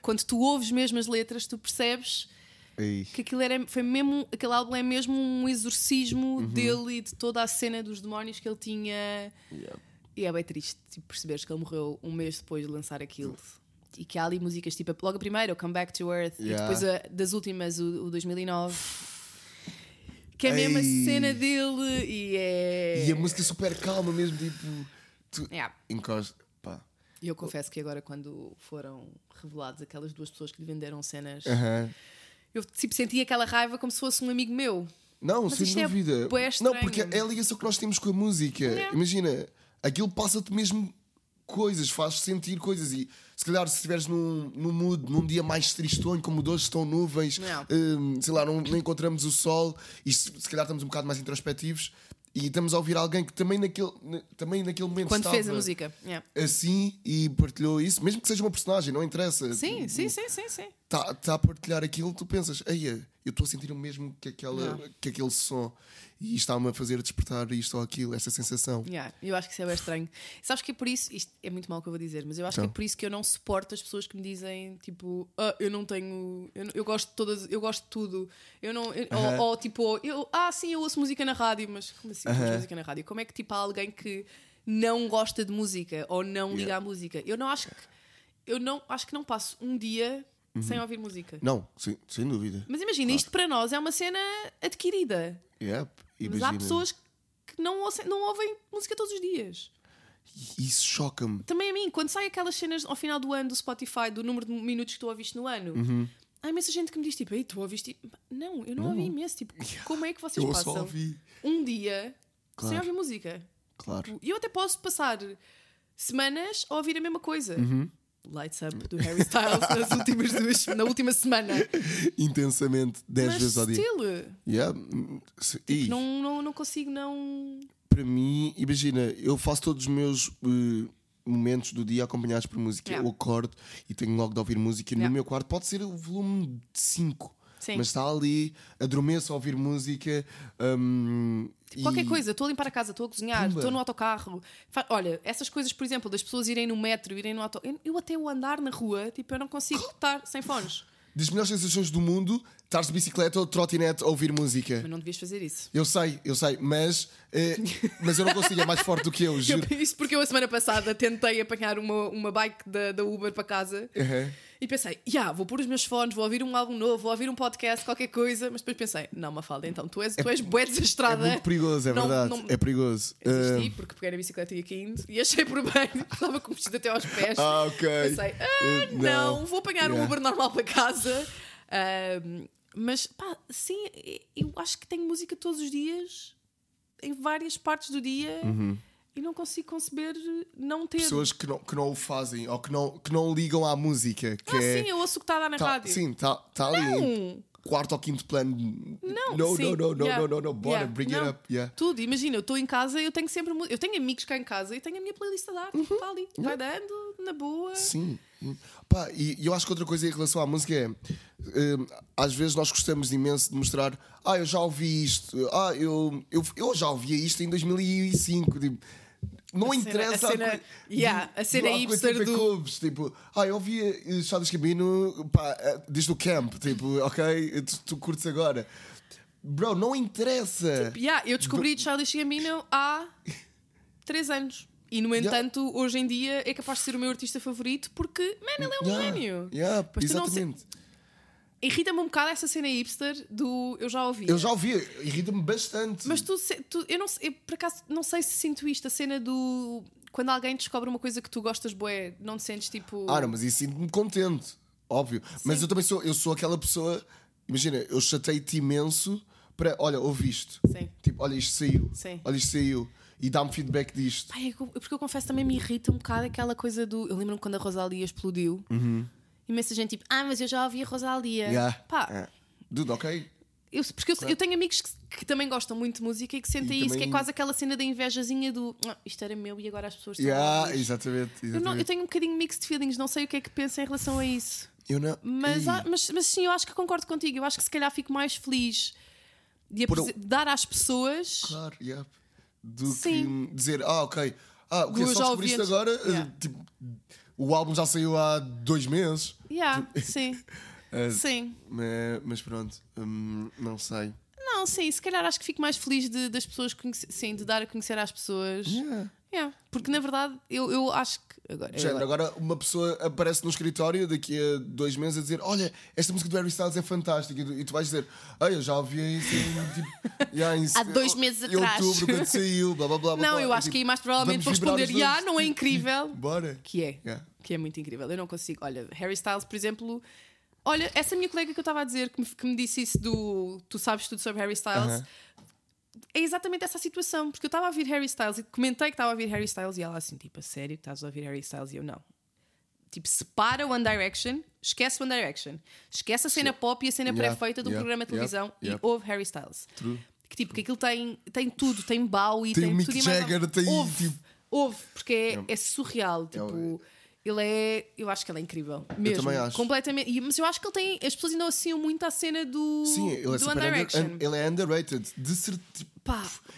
quando tu ouves mesmo as letras, tu percebes Ei. que aquilo era, foi mesmo, aquele álbum é mesmo um exorcismo Uhum. dele e de toda a cena dos demónios que ele tinha. Yeah. E é bem triste tipo, perceberes que ele morreu um mês depois de lançar aquilo. E que há ali músicas tipo logo a primeira, o Come Back to Earth, Yeah. e depois a- das últimas, o, o 2009. Que é mesmo a Ei. cena dele e é. E a música super calma mesmo, tipo. Tu Yeah. encosta. E eu confesso que agora, quando foram revelados aquelas duas pessoas que lhe venderam cenas, eu tipo, senti aquela raiva como se fosse um amigo meu. Não, Mas sem é dúvida. bué não, porque é a ligação que nós temos com a música. É. Imagina, aquilo passa-te mesmo coisas, faz sentir coisas. E se calhar, se estiveres num, num mood, num dia mais tristonho, como hoje estão nuvens, Não. hum, sei lá, não, não encontramos o sol, e se, se calhar estamos um bocado mais introspectivos. E estamos a ouvir alguém que também naquele, na- também naquele momento Quando fez a música. Yeah. assim e partilhou isso, mesmo que seja uma personagem, não interessa. Sim, sim, sim, sim, sim. Está tá a partilhar aquilo, tu pensas, Eia, eu estou a sentir o mesmo que, aquela, Não. que aquele som e está-me a fazer despertar isto ou aquilo, esta sensação. Yeah, eu acho que isso é bem estranho. Sabes que é por isso, isto é muito mal o que eu vou dizer, mas eu acho que Então. é por isso que eu não suporto as pessoas que me dizem tipo, ah, eu não tenho, eu, eu gosto de todas, eu gosto de tudo. Eu não, eu- Aham. ou, ou, tipo, eu, ah, sim, eu ouço música na rádio, mas como assim ouço Aham. música na rádio? Como é que tipo há alguém que não gosta de música ou não liga Yeah. à música? Eu não acho que eu não acho que não passo um dia Uhum. sem ouvir música. Não, sem, sem dúvida. Mas imagina, isto para nós é uma cena adquirida. Yep, Mas há pessoas que não, ouçam- não ouvem música todos os dias. Isso choca-me. Também a mim, quando saem aquelas cenas ao final do ano do Spotify, do número de minutos que tu ouviste no ano, Uhum. há imensa gente que me diz tipo, ei, tu ouviste. Não, eu não, ouvi imenso. Tipo, [LAUGHS] como é que vocês Eu só passam ouvi. um dia sem Claro. ouvir música? Claro. E eu até posso passar semanas a ouvir a mesma coisa. Uhum. Lights Up do Harry Styles [LAUGHS] nas últimas duas, na última semana. Intensamente, 10 Mas vezes ao dia. still, Yeah. e não, não, não consigo não. para mim, imagina, eu faço todos os meus eh, momentos do dia acompanhados por música. Yeah. Eu acordo e tenho logo de ouvir música. No Yeah. meu quarto pode ser o volume de 5. Sim. Mas está ali, adormeço a ouvir música. hum, Qualquer e- coisa, estou a limpar a casa, estou a cozinhar, estou no autocarro. Olha, essas coisas, por exemplo, das pessoas irem no metro, irem no auto. Eu, até o andar na rua, tipo, eu não consigo [GASPS] estar sem fones. Das melhores sensações do mundo, estar de bicicleta ou de trotinete a ouvir música. Mas não devias fazer isso. Eu sei, eu sei, mas, eh, mas eu não consigo, é mais forte do que eu, juro. Isso porque eu a semana passada tentei apanhar uma, uma bike da, da Uber para casa Uhum. e pensei, já, vou pôr os meus fones, vou ouvir um álbum novo, vou ouvir um podcast, qualquer coisa, mas depois pensei, não, Mafalda, então tu és, tu és bué É desastrada. muito perigoso, é Não- verdade. não- É perigoso. Desisti, porque peguei na bicicleta e ia caindo e achei por bem, [LAUGHS] estava com vestido até aos pés. Ah, ok. Pensei, ah, Eh, não, vou apanhar um Yeah. Uber normal para casa. Ahm, mas, pá, sim, eu acho que tenho música todos os dias, em várias partes do dia, e não consigo conceber não ter. Uhum. Pessoas que não, que não o fazem ou que não, que não ligam à música. Que ah, é, sim, eu ouço o que está a dar na tá, rádio. Sim, está tá ali Não, quarto ou quinto plano. não, sim, no, no, no, yeah, no, no, bora, yeah, bring não. it up. Yeah. Tudo, imagina, eu estou em casa eu tenho sempre. Eu tenho amigos cá em casa e tenho a minha playlist a dar, Uhum. está ali, vai dando, na boa. Sim. Pá, e, e eu acho que outra coisa em relação à música é. hum, às vezes nós gostamos imenso de mostrar. Ah, eu já ouvi isto. Ah, eu, eu, eu já ouvia isto em 2005. Tipo, não A cena- interessa a cena- coi- yeah, a cena há quanto hipster é que do- ouves, Tipo, ah, eu ouvia Chaves Cabino pá, eh, desde o camp. Tipo, ok, tu, tu curtes agora. Bro, não interessa. Yeah, eu descobri Childish Gambino há 3 anos. E no entanto, hoje em dia é capaz de ser o meu artista favorito porque, man, ele é um Yeah, gênio. yeah, Pois tu não exatamente. Irrita-me um bocado essa cena hipster do eu já ouvi. Eu já ouvi, irrita-me bastante. Mas tu, tu- eu não sei, eu, por acaso não sei se sinto isto, a cena do quando alguém descobre uma coisa que tu gostas, bué, não te sentes tipo. Ah, não, mas isso sinto-me contente, óbvio. Mas Sim. eu também sou, eu sou aquela pessoa, imagina, eu chatei-te imenso para, olha, ouviste. Sim. Tipo, olha, isto saiu. Sim. Olha, isto saiu. E dá-me feedback disto. Ai, é porque eu confesso também me irrita um bocado aquela coisa do. Eu lembro-me quando a Rosalia explodiu. Imensa gente tipo, ah, mas eu já ouvi a Rosalia. Yeah. Pá, É. Dude, ok. Eu, porque eu, eu tenho amigos que, que também gostam muito de música e que sentem E isso, que é também- quase aquela cena da invejazinha do "Ah, isto era meu e agora as pessoas Yeah, ouvir." exatamente. eu, não- eu exatamente. tenho um bocadinho mixed feelings, não sei o que é que pensa em relação a isso. Eu não. Mas, mas, mas sim, eu acho que concordo contigo. Eu acho que se calhar fico mais feliz de Por aprese- dar às pessoas. Claro, yeah. Do Sim. que dizer, ah, ok. Ah, o que eu só ouvi antes. agora? Yeah. Eh, Tipo, o álbum já saiu há dois meses. Yeah, [LAUGHS] sim. Ah, Sim. mas, mas pronto, hum, não sei. Não, sim, se calhar acho que fico mais feliz de, das pessoas conhece- sim, de dar a conhecer às pessoas. Yeah. Yeah, Porque na verdade eu, eu acho que. Agora, Género, agora uma pessoa aparece no escritório daqui a dois meses a dizer: Olha, esta música do Harry Styles é fantástica. E tu, e tu vais dizer: Ah, eu já ouvi isso em, tipo, [LAUGHS] yeah, em Há dois meses em atrás." outubro, quando saiu, blá blá blá. Não, blá. eu E, acho tipo, que aí mais provavelmente vou responder: Já, dois." não é incrível? [LAUGHS] Bora. Que é. Yeah. Que é muito incrível. Eu não consigo. Olha, Harry Styles, por exemplo. Olha, essa minha colega que eu estava a dizer, que me, que me disse isso do. Tu sabes tudo sobre Harry Styles. Aham. É exatamente essa situação, porque eu estava a ouvir Harry Styles e comentei que estava a ouvir Harry Styles e ela assim, tipo, a sério que estás a ouvir Harry Styles? E eu não. Tipo, separa One Direction, esquece One Direction, esquece a cena pop e a cena Yeah, pré-feita um yeah, programa de yeah, televisão yeah. e ouve Harry Styles. True. Que tipo, que aquilo tem, tem tudo, tem Bowie, Tem tem, Mick tudo e mais Jagger, tem, ouve, tipo- ouve, porque é, é surreal. É Tipo, ele é. Eu acho que ele é incrível. Mesmo. também acho. Completamente. E- Mas eu acho que ele tem. As pessoas ainda associam muito à cena do. Sim, ele é, do under- un- ele é underrated. De certeza.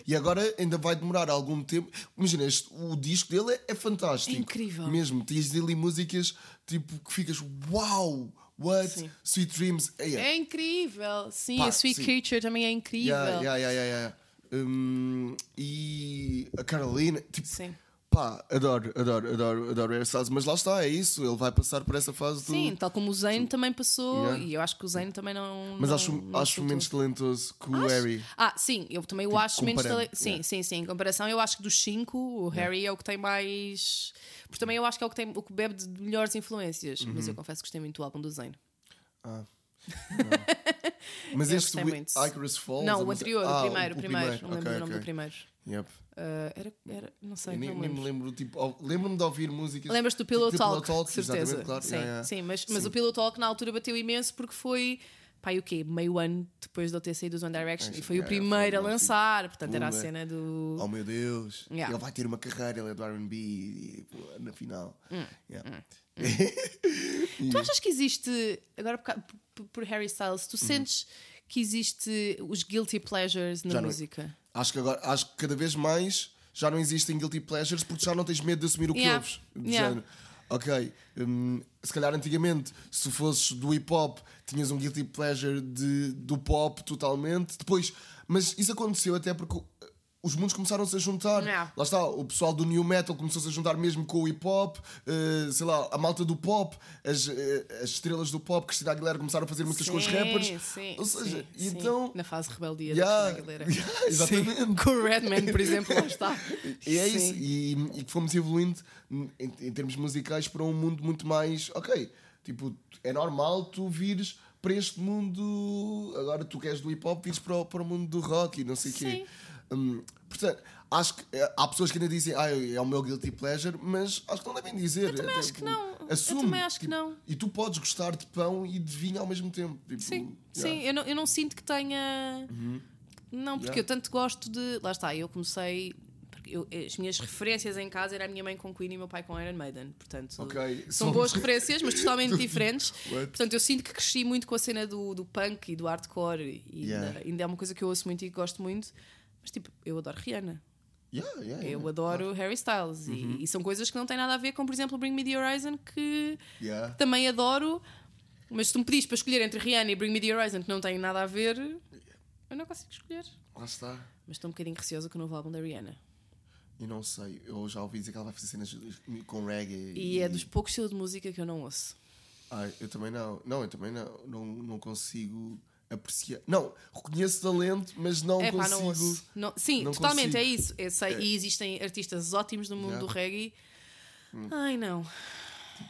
E agora ainda vai demorar algum tempo. Imagina, este- o disco dele é, é fantástico. É incrível. Mesmo. Tens dele músicas tipo que ficas uau, what? Sim. Sweet Dreams. É, É incrível. Sim, Pá, a Sweet sim. Creature também é incrível. Yeah, yeah, yeah, yeah, yeah. Hum, e a Carolina, tipo, Sim. Pá, adoro, adoro, adoro, adoro Harry Styles, mas lá está, é isso, ele vai passar por essa fase do. Sim, tal como o Zayn também passou, Yeah. e eu acho que o Zayn também não. Mas não- acho, não acho menos talentoso que o Acho- Harry. Ah, sim, eu também o acho menos comparando, tale- Sim, yeah. sim, sim. Em comparação, eu acho que dos cinco, o Harry é o que tem mais. Porque também eu acho que é o que, tem, o que bebe de melhores influências. Mas Uhum. eu confesso que gostei muito do álbum do Zayn. Ah. [LAUGHS] Mas Eu este. Icarus Falls. não, o anterior, Ah, o primeiro, o primeiro. Não lembro o nome do primeiro. Yep. Ah, era, era. Não sei, nem, não me nem me lembro. tipo, lembro-me de ouvir músicas. Lembras do Pillow tipo, Talk, exatamente, certeza. claro. Sim, yeah, yeah. sim, mas, mas Sim. o Pillow Talk na altura bateu imenso porque foi. E o quê? Meio ano depois de eu ter saído dos One Direction. É, E foi o primeiro a foi, mas, lançar. Portanto, era a cena do. Oh meu Deus, Yeah. ele vai ter uma carreira, ele é do RB na final. Hum, Yeah. [LAUGHS] Tu achas que existe, agora por, por- Harry Styles, tu sentes que existe os guilty pleasures na Uhum. Já não- música? Acho que agora, acho que cada vez mais já não existem guilty pleasures porque já não tens medo de assumir o que Yeah. ouves. Yeah. Ok, hum, se calhar antigamente, se fosses do hip hop, tinhas um guilty pleasure de, do pop totalmente. Depois, mas isso aconteceu até porque os mundos começaram-se a juntar. Yeah. Lá está, o pessoal do new metal começou-se a juntar mesmo com o hip hop, uh, sei lá, a malta do pop, as, uh, as estrelas do pop, Cristina Aguilera começaram a fazer músicas com os Sim, rappers. sim, Ou seja, sim, sim. então. Na fase rebeldia Yeah, da Cristina Aguilera. [LAUGHS] yeah, exatamente. Com o Redman, por exemplo, lá está. [LAUGHS] E é isso, e, e que fomos evoluindo em, em termos musicais para um mundo muito mais. Ok, tipo, é normal tu vires para este mundo. Agora tu queres do hip hop, vires para o, para o mundo do rock e não sei o quê. Hum, portanto, acho que eh, há pessoas que ainda dizem ah, é o meu guilty pleasure, mas acho que não devem dizer. Eu também acho que não. Eu Assume, também acho que tipo, não. E tu podes gostar de pão e de vinho ao mesmo tempo. Tipo, Sim, yeah. sim, eu não, eu não sinto que tenha. Não, porque Yeah. eu tanto gosto de. Lá está, eu comecei. eu- as minhas referências em casa era a minha mãe com Queen e o meu pai com Iron Maiden. Portanto, Ok, são somos- boas [LAUGHS] referências, mas totalmente diferentes. [LAUGHS] What? Portanto, eu sinto que cresci muito com a cena do, do punk e do hardcore. E Yeah. ainda, ainda é uma coisa que eu ouço muito e que gosto muito. Mas, tipo, eu adoro Rihanna. Yeah, yeah, Eu adoro Harry Styles. E- Uhum. E, são coisas que não têm nada a ver com, por exemplo, Bring Me the Horizon, que Yeah. também adoro. Mas se tu me pedis para escolher entre Rihanna e Bring Me the Horizon, que não têm nada a ver, eu não consigo escolher. Lá está. Mas estou um bocadinho receosa com o novo álbum da Rihanna. E não sei, eu já ouvi dizer que ela vai fazer cenas com reggae. E é dos poucos estilos de música que eu não ouço. Ai, eu também não. Não, eu também não. Não, não consigo apreciar. Não, reconheço talento, mas não É pá, consigo. não ouço. Não- sim, não totalmente, consigo. é isso. Eu sei, E existem artistas ótimos no mundo Yeah. Hum. do reggae. Ai, não,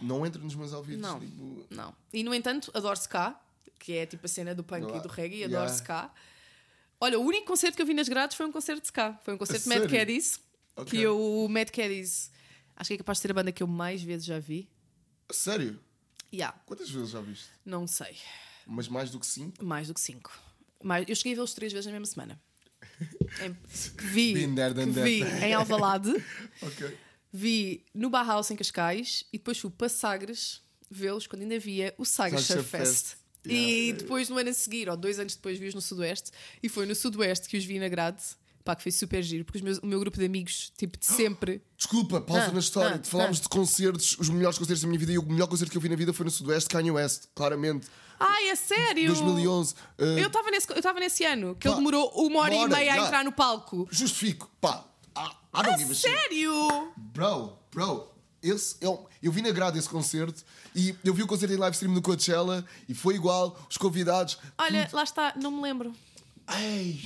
Não entra nos meus ouvidos. Não. tipo, não. E no entanto, adoro ska, que é tipo a cena do punk Não e do reggae, Yeah. adoro ska. Olha, o único concerto que eu vi nas grades foi um concerto de ska. Foi um concerto de Mad? Caddies. Ok. Que eu, o Mad Caddies, acho que é capaz de ser a banda que eu mais vezes já vi. Sério? Yeah, Quantas vezes já viste? não sei. Mas mais do que cinco? Mais do que cinco. Mais, eu cheguei a vê-los três vezes na mesma semana. [LAUGHS] Em- vi, vi em Alvalade, [LAUGHS] Ok. vi no Bauhaus em Cascais e depois fui para Sagres vê-los quando ainda havia o Sagres Surf Fest. Fest. E Yeah. depois, no ano a seguir, ou dois anos depois, vi-os no Sudoeste. E foi no Sudoeste que os vi na grade. Pá, que foi super giro, porque meus- o meu grupo de amigos, tipo, de [GASPS] sempre. Desculpa, pausa Ah, na história. ah, Falámos ah. de concertos, os melhores concertos da minha vida e o melhor concerto que eu vi na vida foi no Sudoeste, Kanye West, claramente. Ai, é sério? 2011. uh, Eu estava nesse, eu nesse ano, que ele Pá, demorou uma hora uma hora, e meia a já. entrar no palco. Justifico, pá. I, I don't a. Sério? Bro, bro, esse é um- eu vi na grade esse concerto e eu vi o concerto em live stream no Coachella e foi igual, os convidados. Olha, lá está, não me lembro. Ei,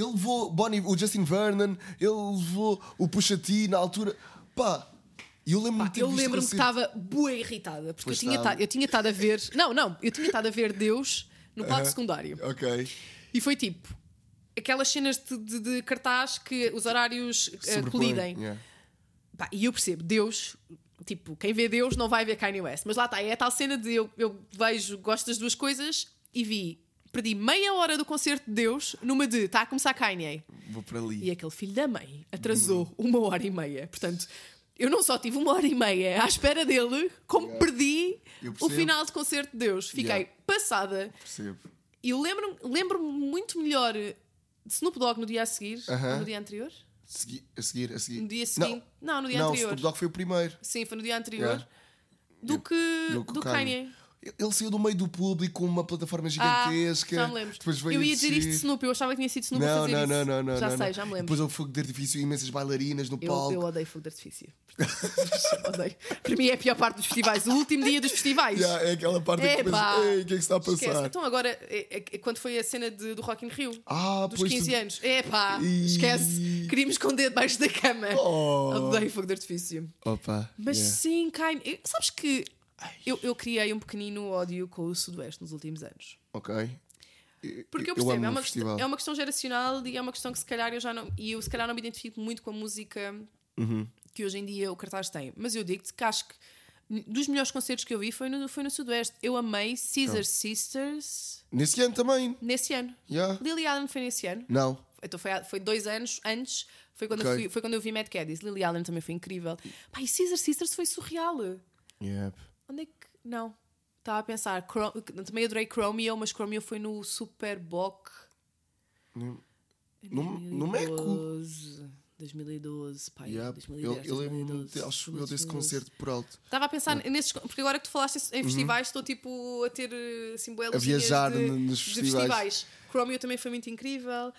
ele levou Bonnie, o Justin Vernon, ele levou o Pusha T na altura. Pá, e eu lembro-me Eu lembro-me que estava bué irritada, porque eu Pois tinha, estava. ta- eu tinha estado a ver. Não, não, eu tinha estado a ver Deus no palco secundário. Ok. E foi tipo. Aquelas cenas de, de- de cartaz que os horários Sobrepõe, colidem. yeah. Pá, e eu percebo, Deus, tipo, quem vê Deus não vai ver Kanye West. Mas lá está, é a tal cena de eu, eu vejo, gosto das duas coisas e vi, perdi meia hora do concerto de Deus numa de está a começar Kanye. Vou para ali. E aquele filho da mãe atrasou uma hora e meia. Portanto, eu não só tive uma hora e meia à espera dele, como Yeah. perdi Eu o final de concerto de Deus. Fiquei Yeah. passada. Percebo. E eu lembro-me lembro muito melhor de Snoop Dogg no dia a seguir, Aham. ou no dia anterior. Segui- a seguir, a seguir. No dia seguinte. Não, no dia não, o anterior. Snoop Dogg foi o primeiro. Sim, foi no dia anterior. Yeah. Do que Do que Kanye. Kanye. Ele saiu do meio do público com uma plataforma Ah, gigantesca. já me lembro. Depois veio eu a ia dizer isto de. Snoop, eu achava que tinha sido Snoop a Não, fazer não, não, não, não. Já não, sei, não. já me lembro. Depois houve fogo de artifício e imensas bailarinas no Eu, palco. eu odeio fogo de artifício. [LAUGHS] odeio. Para mim é a pior parte dos festivais. O último dia dos festivais. Yeah, é aquela parte em que ei, o que é que está a Esquece. passar? Então agora, é- é- é quando foi a cena de- do Rock in Rio? Ah, dos pois 15 tu- anos. Epá, Ih. esquece. Queríamos esconder debaixo da cama. Oh. Odeio fogo de artifício. Opa. Mas yeah. sim, eu- Sabes que eu, eu criei um pequenino ódio com o Sudoeste nos últimos anos. Ok. Porque eu percebo, é, o uma questão, é uma questão geracional e é uma questão que se calhar eu já não. E eu se calhar não me identifico muito com a música Uhum. que hoje em dia o cartaz tem. Mas eu digo-te que acho que dos melhores concertos que eu vi foi no, foi no Sudoeste. Eu amei Caesar Sisters Nesse ano também. nesse ano. Yeah. Lily Allen foi nesse ano. Não. Então foi, foi dois anos antes, foi quando, eu, Ok. fui, foi quando eu vi Mad Caddies. Lily Allen também foi incrível. Pá, e Caesar Sisters foi surreal. Yep. Onde é que. Não. Estava a pensar. Cro- Também adorei Chromeo, mas Chromeo foi no Superboc. No, no Meco. 2012. 2012, pai. Yep. 2010, Eu, eu lembro-me, 2012, de- acho eu, desse 2012. concerto por alto. Estava a pensar nesses. Porque agora que tu falaste em festivais, estou tipo a ter eh, assim, A viajar de, nos de festivais. Chromeo também foi muito incrível.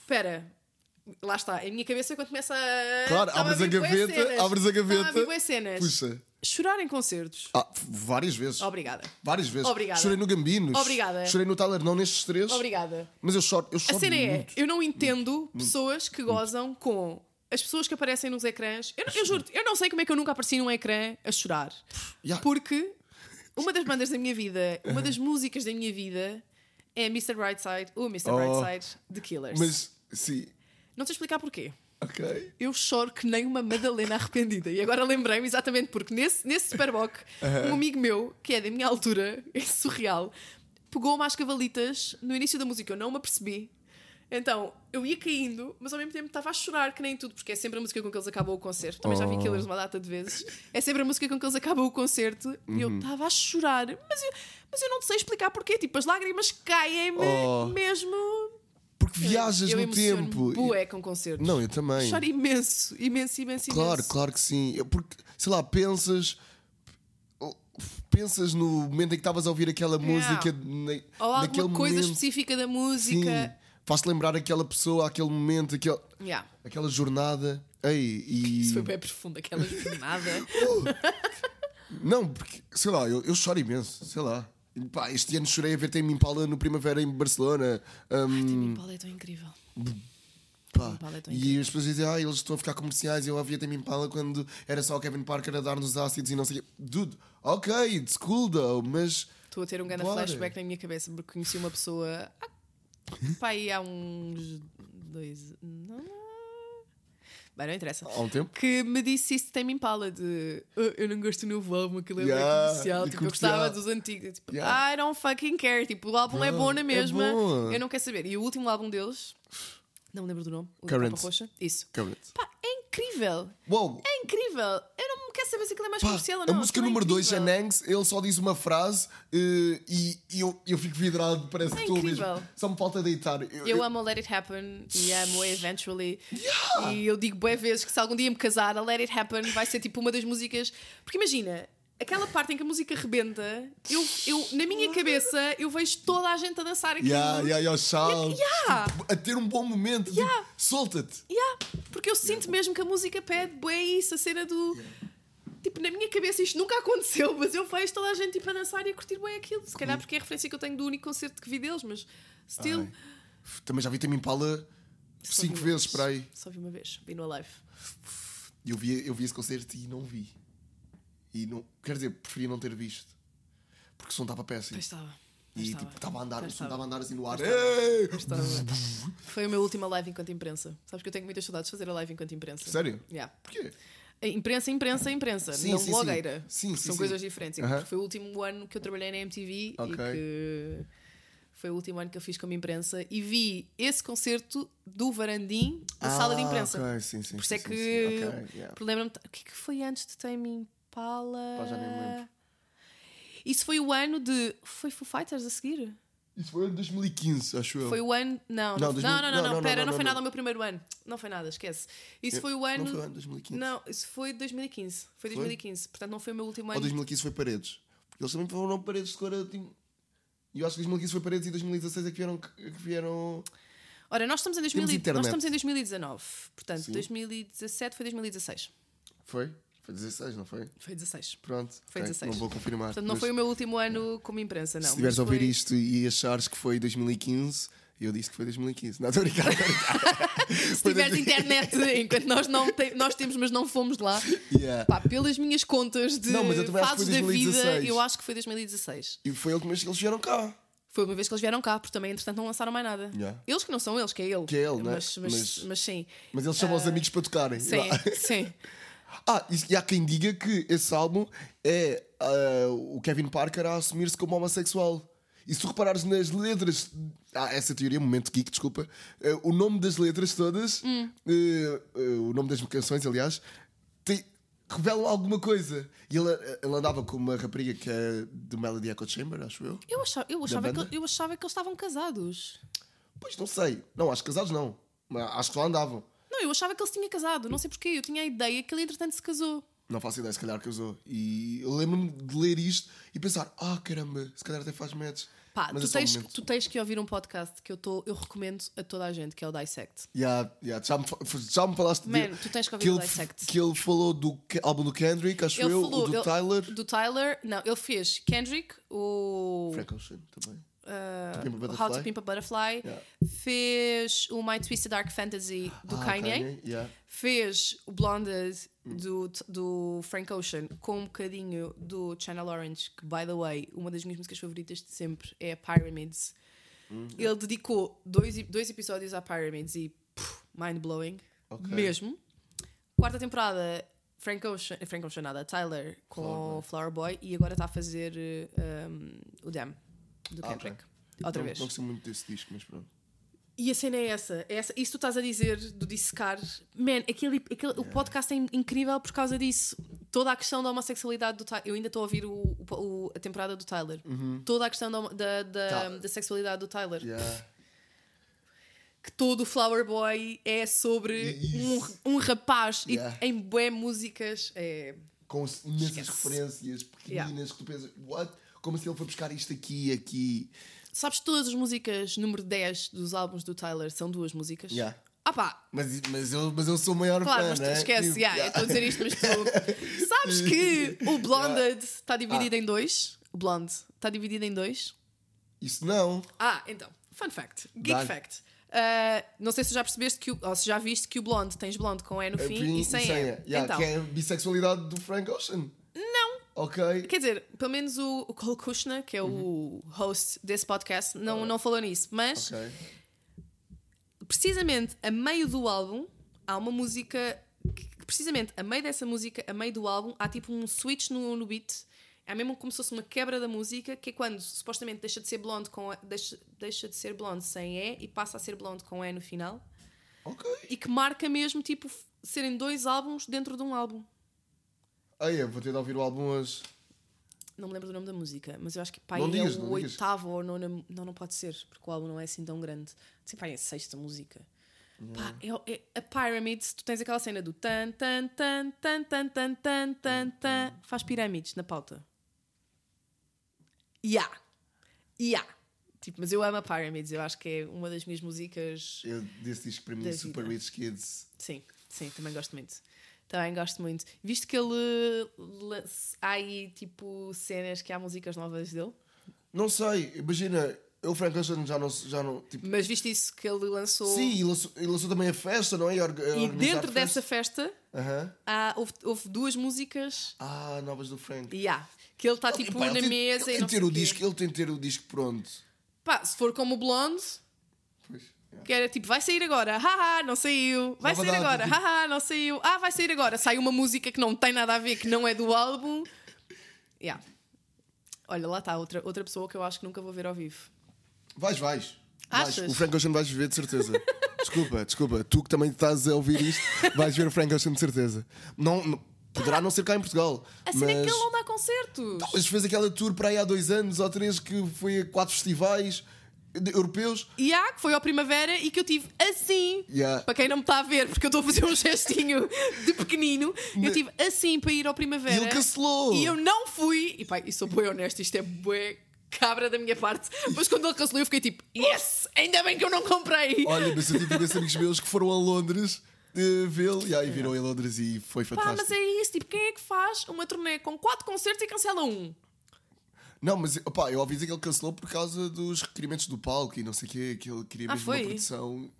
Espera. Lá está, em minha cabeça quando começa a. Claro, abres a bué gaveta, abres a gaveta. a vir bué cenas. Puxa. Chorar em concertos. Ah, várias vezes. Obrigada. Várias vezes. Obrigada. Chorei no Gambinos. Obrigada. Chorei no Tyler, não nestes três. Obrigada. Mas eu choro, eu choro A cena é, muito. eu não entendo pessoas que gozam com as pessoas que aparecem nos ecrãs. Eu, eu juro, eu não sei como é que eu nunca apareci num ecrã a chorar. Yeah. Porque uma das bandas da minha vida, uma das músicas da minha vida é Mr. Brightside, o Mr. Oh. Brightside de Killers. Mas, sim. Não sei explicar porquê. Ok. Eu choro que nem uma Madalena arrependida. E agora lembrei-me exatamente porque nesse, nesse Superboc, um amigo meu, que é da minha altura, [LAUGHS] é surreal, pegou umas cavalitas no início da música. Eu não me apercebi. Então, eu ia caindo, mas ao mesmo tempo estava a chorar que nem tudo, porque é sempre a música com que eles acabam o concerto. Também já vi Oh. Killers uma data de vezes. É sempre a música com que eles acabam o concerto e eu estava a chorar. Mas eu, mas eu não sei explicar porquê. Tipo, as lágrimas caem-me Oh. mesmo. Porque viajas eu no tempo. bué com concertos. Não, eu também. Choro imenso, imenso, imenso, Claro, imenso. claro que sim. Eu- Porque, sei lá, pensas. Pensas no momento em que estavas a ouvir aquela música. Na, Ou alguma coisa momento. específica da música. Faz-te lembrar aquela pessoa, aquele momento, aquele, Yeah. aquela jornada. Ei, e. Isso foi bem profundo, aquela jornada. [LAUGHS] Não, porque, sei lá, eu, eu choro imenso, sei lá. Pá, este ano chorei a ver Tame Impala no Primavera em Barcelona. Hum, Impala é tão incrível. pá. É tão E as pessoas dizem, ah, eles estão a ficar comerciais. Eu ouvia Tame Impala quando era só o Kevin Parker a dar-nos ácidos e não sei o quê. Dude, ok, it's cool though, mas. Estou a ter um grande flashback na minha cabeça porque conheci uma pessoa. Ah, pá, aí há uns. dois. Não. Bem, não interessa. Há um tempo? Que me disse isso de Tame Impala de "Ah, eu não gosto do novo álbum, aquilo é Yeah, comercial. Tipo, eu gostava dos antigos. Tipo, Yeah. I don't fucking care. Tipo, o álbum é Bro, bom na é mesma. bom. Eu não quero saber. E o último álbum deles, não me lembro do nome, o Current. Roxa. Isso. Current. Pá, é incrível. Uou! É incrível. Eu não quer saber se aquilo é mais Pá, comercial ou a não. música aquilo é número 2, incrível. Janangs, ele só diz uma frase eh, e, eu, eu fico vidrado, parece É que estou mesmo. Só me falta deitar. Eu, Eu amo a Let It Happen e amo a Eventually. E eu digo bué vezes que se algum dia me casar, a Let It Happen vai ser tipo uma das músicas. Porque imagina, aquela parte em que a música rebenta, eu, eu, na minha cabeça, eu vejo toda a gente a dançar aquilo. Yeah, yeah, yeah, shout. Yeah. Tipo, a ter um bom momento. tipo, Yeah. Solta-te. Yeah, porque eu sinto mesmo que a música pede bué isso, a cena do. Tipo, na minha cabeça isto nunca [LAUGHS] aconteceu, mas eu vejo toda a gente tipo, a dançar e a curtir bem aquilo. Se calhar porque é a referência que eu tenho do único concerto que vi deles, mas still. Ai. Também já vi Tame Impala Só cinco vezes vez. para aí. Só vi uma vez, vi no live. E eu vi, eu vi esse concerto e não vi. E não, quer dizer, preferia não ter visto. Porque o som estava péssimo. Pois estava. E estava. tipo, estava a andar, o som estava a andar assim no ar. Estava. [LAUGHS] Foi a minha última live enquanto imprensa. Sabes que eu tenho muitas saudades de fazer a live enquanto imprensa. Sério? Yeah. Porquê? A Imprensa, imprensa, imprensa. Sim, não sim, blogueira. Sim, sim, São coisas diferentes. Aham. Foi o último ano que eu trabalhei na MTV Ok. e que foi o último ano que eu fiz como imprensa e vi esse concerto do Varandim na sala de imprensa. Ah, Ok, sim, sim. Por isso é que sim. Ok, yeah. lembro-me. O que é que foi antes de Tame Impala? Pá, já nem me lembro. Isso foi o ano de. Foi Foo Fighters a seguir? Isso foi em 2015, acho eu. Foi o ano. Não, Não, não, 2000 não, não, não, não, não, pera, não, não, não, foi nada o meu primeiro ano. Não foi nada, esquece. Isso Eu- foi o ano. Não foi o ano de 2015. Não, isso foi 2015. Foi Foi? 2015. Portanto, não foi o meu último Ou ano. 2015 foi Paredes. Porque eles também foram Paredes de cor. Tipo... E eu acho que 2015 foi Paredes e 2016 é que vieram. Que vieram... Ora, nós estamos em, 2000, Temos nós estamos em 2019. Portanto, Sim. 2017 foi 2016. Foi? Foi 16, não foi? Foi 16. Pronto. Foi ok, 16. Não vou confirmar. Portanto, não mas foi o meu último ano como imprensa, não. Se estiveres a ouvir foi- isto e achares que foi 2015, eu disse que foi 2015. Não, estou a brincar. a. [LAUGHS] [LAUGHS] Se tiveres internet, enquanto nós, não te- nós temos, mas não fomos lá. Yeah. Pá, pelas minhas contas de Não, fases da vida, 2016. eu acho que foi 2016. E foi ele que eles vieram cá. Foi uma vez que eles vieram cá, porque também, entretanto, não lançaram mais nada. Yeah. Eles que não são eles, que é ele. Que é ele, né? mas, mas, Mas- mas sim. Mas eles chamam os amigos para tocarem. Sim, sim. [LAUGHS] Ah, e e há quem diga que esse álbum é ah, o Kevin Parker a assumir-se como homossexual. E se tu reparares nas letras, ah, essa teoria, momento geek, desculpa, eh, o nome das letras todas, Hum. eh, o nome das canções, aliás, tem, revelam alguma coisa. E ele, ele andava com uma rapariga que é do Melody Echo Chamber, acho eu. Eu achava, eu, achava que, eu achava que eles estavam casados. Pois não sei. Não, acho que casados não. Acho que só andavam. Eu achava que ele se tinha casado. Não sei porquê. Eu tinha a ideia que ele, entretanto, se casou. Não faço ideia, se calhar casou. E eu lembro-me de ler isto e pensar: ah, caramba, se calhar até faz match. Pá, Mas tu é tens, tu tens que ouvir um podcast que eu, tô, eu recomendo a toda a gente, que é o Dissect. Yeah, yeah, já, me, já me falaste Man, de, tu tens que ouvir que o ele, Dissect. que ele falou do álbum do Kendrick, acho eu, o do ele- Tyler. Do Tyler, não, ele fez Kendrick, o Frank Ocean também. Uh, How to. Pimp a Butterfly, Yeah. fez o My Twisted Dark Fantasy do Ah, Kanye, yeah. fez o Blonded do, do Frank Ocean com um bocadinho do Channel Orange, que, by the way, uma das minhas músicas favoritas de sempre é a Pyramids. Hum, Ele dedicou dois, dois episódios a Pyramids e mind blowing, Ok. mesmo. Quarta temporada, Frank Ocean, Frank Ocean nada, Tyler com Flower Flower Boy e agora está a fazer eh, um, o Dam do Ah, ok. Kendrick. Outra não, vez. Não gostei muito desse disco, mas pronto. E a cena é essa, é essa. Isso tu estás a dizer do dissecar. Man, aquele, aquele, o podcast é incrível por causa disso. Toda a questão da homossexualidade do Tyler. Eu ainda estou a ouvir o, o- a temporada do Tyler. Toda a questão da, da, da, Tá. da sexualidade do Tyler. Yeah. Que todo o Flower Boy é sobre Isso. um, um rapaz e Yeah. em bué músicas. É, Com imensas referências pequeninas Yeah. que tu pensas, what? Como se ele foi buscar isto aqui e aqui. Sabes, todas as músicas número 10 dos álbuns do Tyler são duas músicas. Yeah. Ah pá, Mas, mas, eu, mas eu sou o maior Claro, fã, mas tu né? esquece, Tipo, yeah, eu estou a dizer isto, mas tu [LAUGHS] sabes que o Blonded está dividido em dois? O Blonde está dividido em dois? Isso não. Ah, então, fun fact, geek fact. Uh, não sei se já percebeste que o, ou se já viste que o blonde tens blonde com E no fim Fim e sem E. Yeah, então, Que é a bissexualidade do Frank Ocean. não. Ok. Quer dizer, pelo menos o, o Cole Kushner, que é o host desse podcast, não, não falou nisso. Mas Ok. precisamente a meio do álbum há uma música que, precisamente a meio dessa música, a meio do álbum, há tipo um switch no, no beat. É mesmo como se fosse uma quebra da música, que é quando supostamente deixa de ser blonde com deixa, deixa de ser blonde sem E e passa a ser blonde com E no final. Ok. E que marca mesmo tipo serem dois álbuns dentro de um álbum. Ah, é, vou ter de ouvir o álbum hoje. Não me lembro do nome da música, mas eu acho que pai, Não é digas, o não digas. oitavo ou nono. Não, não pode ser, porque o álbum não é assim tão grande. Sei, pai, é a sexta música. Pá, é, é, a Pyramids, tu tens aquela cena do tan tan tan tan tan tan tan tan tan faz pirâmides na pauta. Ya! Ya! Tipo, mas eu amo a Pyramids, eu acho que é uma das minhas músicas. Eu desse disco para mim, Da Super vida. Rich Kids. Sim, sim, também gosto muito. Também gosto muito. Visto que ele. Há aí tipo cenas que há músicas novas dele. Não sei, imagina, eu, Frank Ocean, já não. Já não tipo, Mas viste isso que ele lançou? sim, e lançou, e lançou também a festa, não é? E, orga- E organizar dentro festa. dessa festa Aham. há, houve, houve duas músicas Ah, novas do Frank. e há. Que ele está tipo Pá, ele na tem- mesa ele e tem não sei ter o quê. disco, ele tem de ter o disco pronto. Pá, se for como o Blonde, Pois. Que era tipo, vai sair agora, haha, não saiu. Vai Nova sair data, agora, tipo- haha, não saiu. Ah, vai sair agora. Sai uma música que não tem nada a ver, que não é do álbum. Yeah. Olha, lá está outra, outra pessoa que eu acho que nunca vou ver ao vivo. Vais, vais. Vais. Achas? O Frank Ocean vais ver de certeza. [LAUGHS] desculpa, desculpa. Tu que também estás a ouvir isto, vais ver o Frank Ocean de certeza. Não, não- poderá não ser cá em Portugal. A cena é mas... que ele não dá concertos. Mas fez aquela tour para aí há dois anos ou três que foi a quatro festivais europeus. E há, que foi ao Primavera e que eu tive assim. Yeah. Para quem não me está a ver, porque eu estou a fazer um gestinho [LAUGHS] de pequenino, eu tive assim para ir ao Primavera. E ele cancelou. E eu não fui. E pá, e sou bem honesto, isto é bué cabra da minha parte. Mas quando ele cancelou, eu fiquei tipo, yes! Ainda bem que eu não comprei. Olha, mas eu tive imensos amigos meus que foram a Londres eh, vê-lo e aí viram em Londres e foi Pá, fantástico. mas é isso, tipo, quem é que faz uma turnê com quatro concertos e cancela um? Não, mas opá, eu ouvi dizer que ele cancelou por causa dos requerimentos do palco e não sei o quê, que ele queria Ah, mesmo foi? uma produção.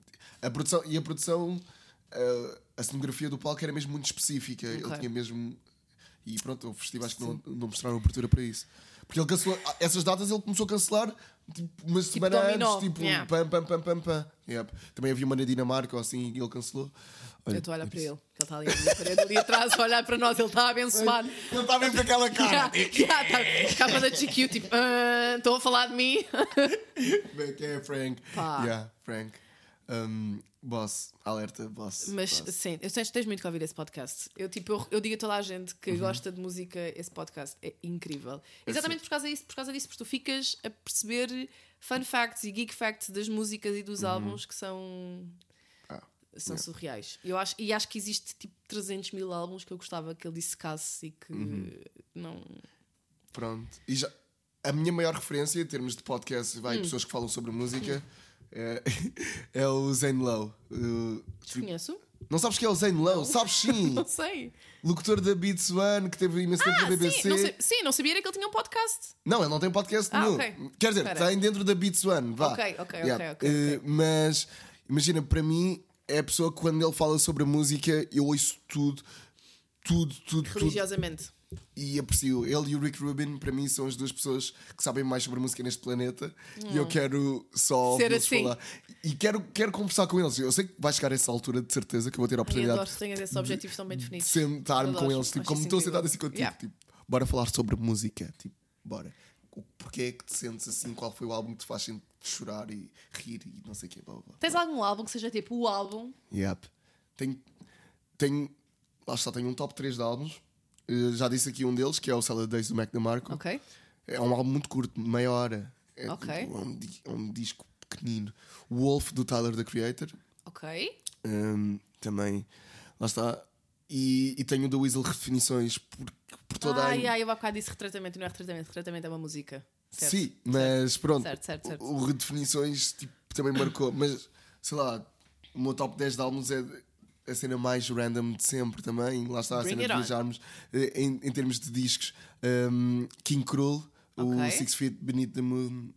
A produção e a produção, eh, a cenografia do palco era mesmo muito específica. Ele Ok. tinha mesmo. E pronto, houve festivais que não, não mostraram abertura para isso. Porque ele cancelou. Essas datas ele começou a cancelar tipo, uma semana dominó. antes, tipo, Yeah. pam, pam, pam, pam, pam. Yep. Também havia uma na Dinamarca ou assim e ele cancelou. Olha, Eu estou a olhar para ele, que ele está ali na parede ali atrás a olhar para nós, ele está a abençoar. Ele está bem com aquela [LAUGHS] cara. Já, já, tá, capa da GQ, tipo, "Ah, estão a falar de mim? [LAUGHS] Quem é Frank? Pá. Yeah, Frank. Um, boss, alerta, boss. Mas boss. sim, eu tens, tens muito que ouvir esse podcast. Eu, tipo, eu, eu digo a toda a gente Uhum. que gosta de música, esse podcast é incrível. Exatamente por causa, disso, por causa disso, porque tu ficas a perceber fun facts e geek facts das músicas e dos álbuns que são, São surreais. Eu acho, e acho que existe tipo 300 mil álbuns que eu gostava que ele dissecasse e que Uhum. não. Pronto. E já, a minha maior referência em termos de podcast, vai, Hum. pessoas que falam sobre música, é, [LAUGHS] é o Zane Lowe. Uh, Desconheço? não sabes quem é o Zane Lowe? Sabes [LAUGHS] sim! Não sei. Locutor da Beats One, que teve imenso tempo Ah, na BBC. sim não, sei- sim, não sabia que ele tinha um podcast. Não, ele não tem podcast Ah, nenhum. ok. Quer dizer, Espera. tem dentro da Beats One. Vá. Ok, ok, Yeah. ok, ok, Eh, ok. Mas imagina, para mim, é a pessoa que quando ele fala sobre a música, eu ouço tudo, tudo, tudo, tudo. Religiosamente. E aprecio. Ele e o Rick Rubin, para mim, são as duas pessoas que sabem mais sobre música neste planeta. E eu quero só Hum. Ser assim. falar. E quero, quero conversar com eles. Eu sei que vai chegar a essa altura, de certeza, que eu vou ter a Ai, oportunidade adoro que tenhas esses objetivos tão bem de definidos. sentar-me com eles, tipo, como estou sentado assim contigo, Yeah. tipo, bora falar sobre música, tipo, bora. O- Porquê é que te sentes assim? Qual foi o álbum que te faz chorar e rir e não sei o quê, blá, blá, blá. Tens algum álbum que seja tipo o álbum? Yep. Tenho, tenho, lá está, tenho um top 3 de álbuns. Eh, já disse aqui um deles, que é o Salad Days do Mac DeMarco. Ok. É um álbum muito curto, meia hora. É, Ok. tipo, é um, é um disco pequenino. Wolf do Tyler the Creator. Ok. Um, também, lá está. E, e tenho o da Weasel Redefinições por, por toda a. Ai, ai, eu há bocado disse retratamento, não é retratamento, retratamento é uma música. Certo. Sim, mas pronto. Certo, certo, certo. O, o Redefinições tipo, também marcou. Mas sei lá, o meu top 10 de álbuns é a cena mais random de sempre também. Lá está a Bring cena de viajarmos eh, em, em termos de discos. Um, King Cruel, o Ok. Six Feet Beneath the Moon.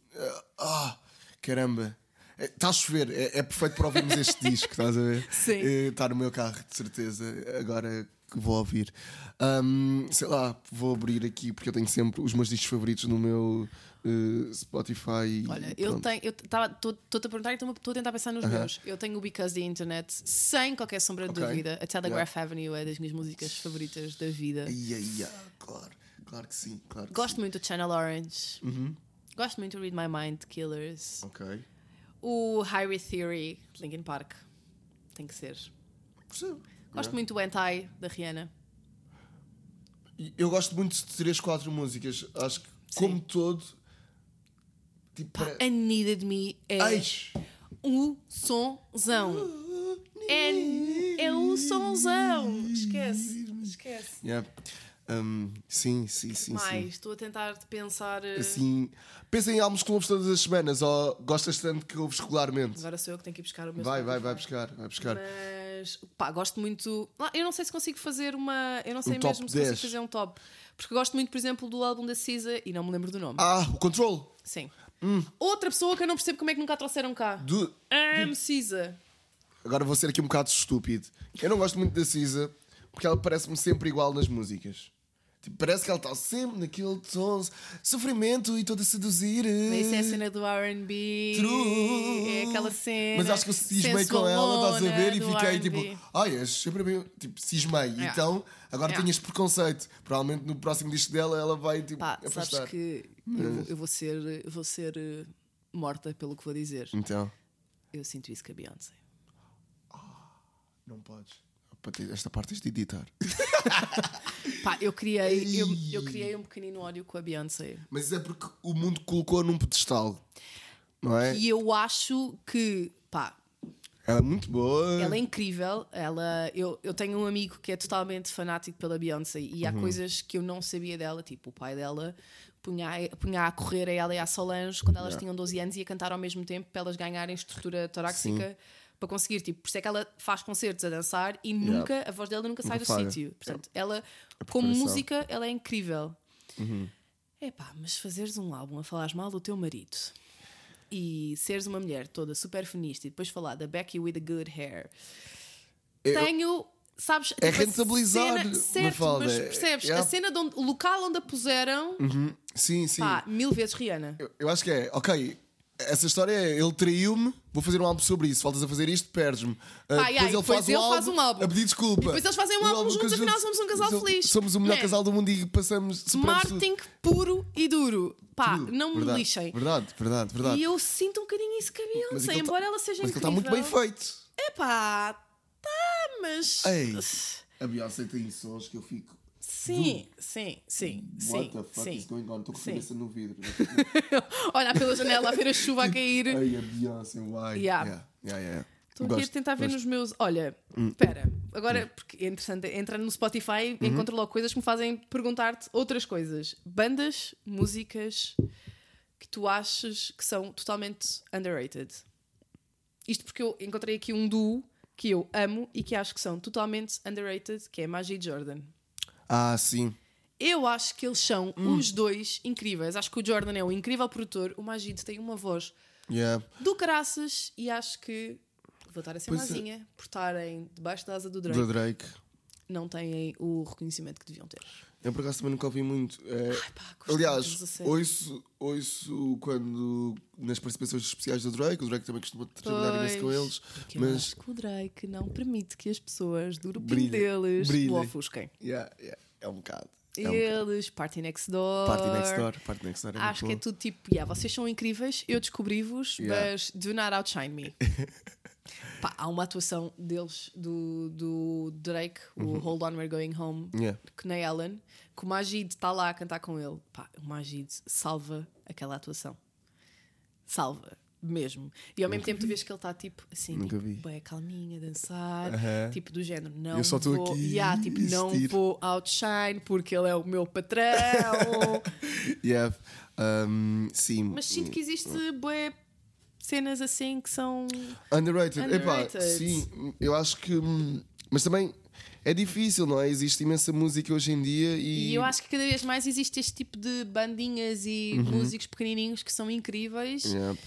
Ah, caramba. Está a chover, é, é perfeito para ouvirmos este [LAUGHS] disco, estás a ver? Sim. Está no meu carro, de certeza. Agora que vou ouvir. Um, sei lá, vou abrir aqui porque eu tenho sempre os meus discos favoritos no meu eh, Spotify. Olha, eu tenho. Estou-te a perguntar e estou a tentar pensar nos meus. Eu tenho o Because the Internet, sem qualquer sombra de Ok. dúvida. A Telegraph Avenue é das minhas músicas favoritas da vida. Ai, ai, claro, claro que sim. Claro que Gosto sim. muito do Channel Orange. Uhum. Gosto muito do Read My Mind, de Killers. Ok. O Highway Theory, de Linkin Park. Tem que ser. Percebo. Gosto muito do Anti, da Rihanna. Eu gosto muito de 3, 4 músicas. Acho que, como todo. Tipo, pare- A Needed Me é Ai! um sonzão. É, é um sonzão. Esquece. Esquece. Yeah. Um, sim, sim, sim. Mais, sim. estou a tentar pensar. eh, Assim, pensa em álbuns que ouves todas as semanas ou gostas tanto que ouves regularmente. Agora sou eu que tenho que ir buscar o meu Vai, vai, vai buscar, vai buscar. Mas pá, gosto muito. Eu não sei se consigo fazer uma. Eu não sei Um mesmo se 10. consigo fazer um top. Porque gosto muito, por exemplo, do álbum da Cisa e não me lembro do nome. Ah, o Control! Sim. Outra pessoa que eu não percebo como é que nunca a trouxeram cá. Do... Am Cisa. Agora vou ser aqui um bocado estúpido. Eu não gosto muito da Cisa porque ela parece-me sempre igual nas músicas. Tipo, parece que ela está sempre naquele tom sofrimento e toda a seduzir. Isso é a cena do RB. True. É aquela cena. Mas acho que eu cismei com ela, estás a ver? E fiquei tipo, ai, és sempre bem. Tipo, cismei. Yeah. Então, agora Yeah. tenho este preconceito. Provavelmente no próximo disco dela ela vai tipo, Pá, sabes afastar. que eu, vou- eu vou ser, eu vou ser eh, morta pelo que vou dizer. Então, Eu sinto isso com a Beyoncé. não podes. Esta parte tens de editar. [LAUGHS] Pá, eu criei, eu, eu criei um pequenino ódio com a Beyoncé. Mas isso é porque o mundo colocou num pedestal. Não é? E eu acho que, pá, Ela é muito boa. ela é incrível. Ela, eu, eu tenho um amigo que é totalmente fanático pela Beyoncé e há Uhum. coisas que eu não sabia dela, tipo o pai dela punha, a- punha a correr a ela e à Solange quando elas Yeah. tinham 12 anos e a cantar ao mesmo tempo para elas ganharem estrutura torácica para conseguir, tipo, por isso é que ela faz concertos a dançar e nunca, a voz dela nunca sai do falha. sítio. Portanto, ela, A como música, ela é incrível. Uhum. É pá, mas fazeres um álbum a falares mal do teu marido e seres uma mulher toda super feminista e depois falar da Becky with the good hair, Eu- tenho. Sabes, É tipo, rentabilizar, cena- certo, Mafalda, mas é- percebes? é a- cena de onde, o local onde a puseram, Uhum. Sim, sim. pá, mil vezes Rihanna. Eu, eu acho que é, ok. Essa história é, ele traiu-me, vou fazer um álbum sobre isso. Faltas a fazer isto, perdes-me. Ah, Pá, yeah, e depois ele faz um álbum. A pedir desculpa. E depois eles fazem um O álbum juntos, afinal somos um casal feliz. Somos o melhor Man. casal do mundo e passamos. superamos tudo. Marketing puro e duro. Pá, Tudo. não me verdade, lixem. Verdade, verdade, verdade. E eu sinto um bocadinho isso com a Mas Beyoncé, tá- embora ela seja Mas que incrível. ele está muito bem feito. Epá, tá, mas. Ei. [SIGHS] A Beyoncé tem sons que eu fico. Sim, sim, sim, What sim, the fuck sim. is going on? Estou com a cabeça no vidro. [LAUGHS] Olhar pela janela a ver a chuva a cair. Ai, a Beyoncé, why? Yeah. Yeah, yeah. Estou aqui a tentar ver. Hum. nos meus. Olha, espera, agora, porque é interessante, entrando no Spotify, Uhum. encontro logo coisas que me fazem perguntar-te outras coisas. Bandas, músicas que tu achas que são totalmente underrated. Isto porque eu encontrei aqui um duo que eu amo e que acho que são totalmente underrated, que é Maggie e Jordan. Ah, sim. Eu acho que eles são Hum. os dois incríveis. Acho que o Jordan é um incrível produtor, o Magid tem uma voz Yeah. do caraças e acho que vou estar a ser Pois é. mazinha por estarem debaixo da asa do Drake. Do Drake. Não têm o reconhecimento que deviam ter. Eu por acaso também nunca ouvi muito. É, Ai, pá, aliás, ouço, ouço quando nas participações especiais do Drake, o Drake também costuma trabalhar imenso com eles. eu Mas acho que o Drake não permite que as pessoas do grupinho deles o ofusquem. yeah, yeah, é um bocado. É um bocado. Eles, Party Next Door. Party Next Door. Party Next Door é Acho que muito é tudo tipo, yeah, vocês são incríveis, eu descobri-vos, Yeah. mas do not outshine me. [LAUGHS] Pá, há uma atuação deles, do, do Drake, o Hold On We're Going Home. Yeah. que na Ellen, que o Magid está lá a cantar com ele. Pá, o Magid salva aquela atuação. Salva. Mesmo. E ao mesmo tempo tu vês que ele está tipo assim, Nunca tipo, vi. bem calminho a dançar, Aham. tipo do género, não Eu só vou, aqui Yeah, tipo, não vou outshine porque ele é o meu patrão. [LAUGHS] Yeah. Um, sim. Mas sinto que existe bué cenas assim que são. Underrated. Underrated. Epá, sim, eu acho que. hum, Mas também é difícil, não é? Existe imensa música hoje em dia e. E eu acho que cada vez mais existe este tipo de bandinhas e músicos pequenininhos que são incríveis. Yeah.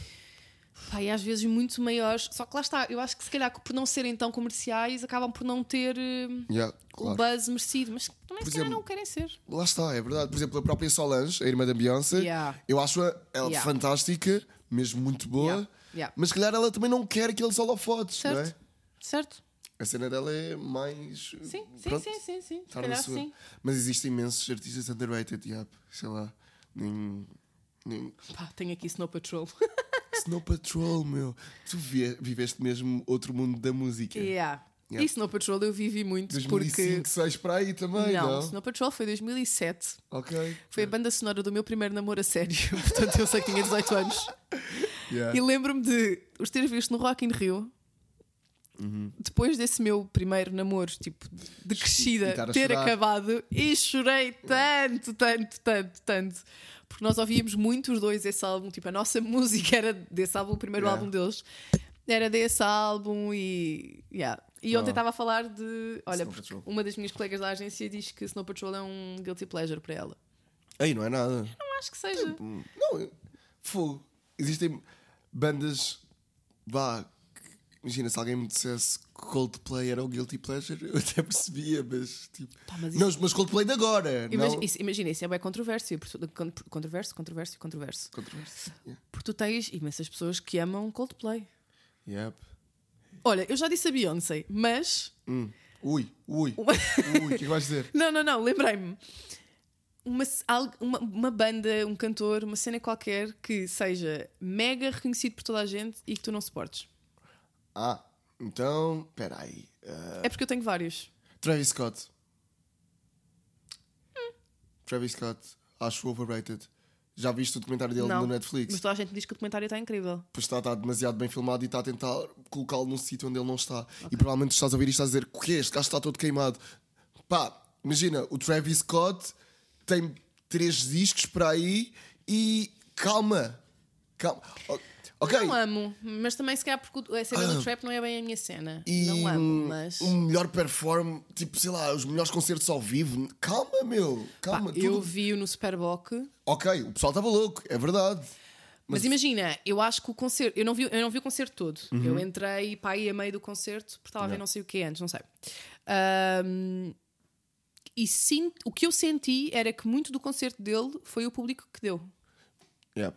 Pá, e às vezes muito maiores. Só que lá está, eu acho que se calhar por não serem tão comerciais acabam por não ter eh, Yeah, o claro. buzz merecido. Mas também Por se calhar exemplo, não querem ser. Lá está, é verdade. Por exemplo, a própria Solange, a irmã da Beyoncé, Yeah. eu acho-a ela Yeah. fantástica, mesmo muito boa, Yeah. Yeah. mas se calhar ela também não quer aqueles holofotes, não é? Certo? Certo? A cena dela é mais. Sim, sim, pronto, sim, sim, sim. Na calhar sim. Mas existem imensos artistas underrated, yep, sei lá. Nem, nem... Pá, tenho aqui Snow Patrol. Snow Patrol, meu. Tu vi- viveste mesmo outro mundo da música. yeah. Yeah. E Snow Patrol eu vivi muito 2005, porque. 2006 para aí também, não, não? Snow Patrol foi 2007. Ok. Foi a banda sonora do meu primeiro namoro a sério. [LAUGHS] Portanto, eu sei que tinha 18 anos. Yeah. E lembro-me de os ter visto no Rock in Rio. Uhum. Depois desse meu primeiro namoro, tipo, de crescida, a ter chorar. acabado e chorei tanto, tanto, tanto, tanto. Porque nós ouvíamos muito os dois esse álbum, tipo, a nossa [LAUGHS] música era desse álbum, o primeiro Yeah. álbum deles era desse álbum e. yeah. E ontem estava a falar de. Olha, Snow porque Patrol. uma das minhas colegas da agência diz que Snow Patrol é um guilty pleasure para ela. Aí não é nada. Não acho que seja. Hum, Não, eu- fogo. Existem bandas. Vá. que- Imagina, se alguém me dissesse que Coldplay era o Guilty Pleasure, eu até percebia, mas tipo. Mas Não, mas Coldplay de agora. Imagina, não... isso, imagina, isso é bem controverso. porque tu- con- Controverso, controverso, controverso. Controverso. Yeah. Porque tu tens imensas pessoas que amam Coldplay. Yep. Olha, eu já disse a Beyoncé, mas. Hum. Ui, ui. ui, o que é que vais dizer? [LAUGHS] Não, não, não, lembrei-me. Uma, uma, uma banda, um cantor, uma cena qualquer que seja mega reconhecido por toda a gente e que tu não suportes. Ah, então. Espera aí. Ah, É porque eu tenho vários. Travis Scott. Travis Scott, acho overrated. Já viste o documentário dele não. no Netflix? Mas toda a gente diz que o documentário está incrível. Pois está, está demasiado bem filmado e está a tentar colocá-lo num sítio onde ele não está. E provavelmente estás a ouvir isto e estás a dizer: o que Este gajo está todo queimado. Pá, imagina, o Travis Scott tem três discos para aí e calma. Calma. O- Ok. Não amo, mas também se calhar porque a cena do Ah. trap não é bem a minha cena. E Não amo, mas. um melhor perform, tipo, sei lá, os melhores concertos ao vivo. Calma, meu. Pá, Calma. eu tudo- vi-o no Superboc. Ok, o pessoal estava louco, é verdade. Mas, imagina, eu acho que o concerto. Eu não vi, eu não vi o concerto todo. Uhum. Eu entrei para aí a meio do concerto porque estava a ver não sei o que antes, não sei. Ahm, e sinto, o que eu senti era que muito do concerto dele foi o público que deu. Yep.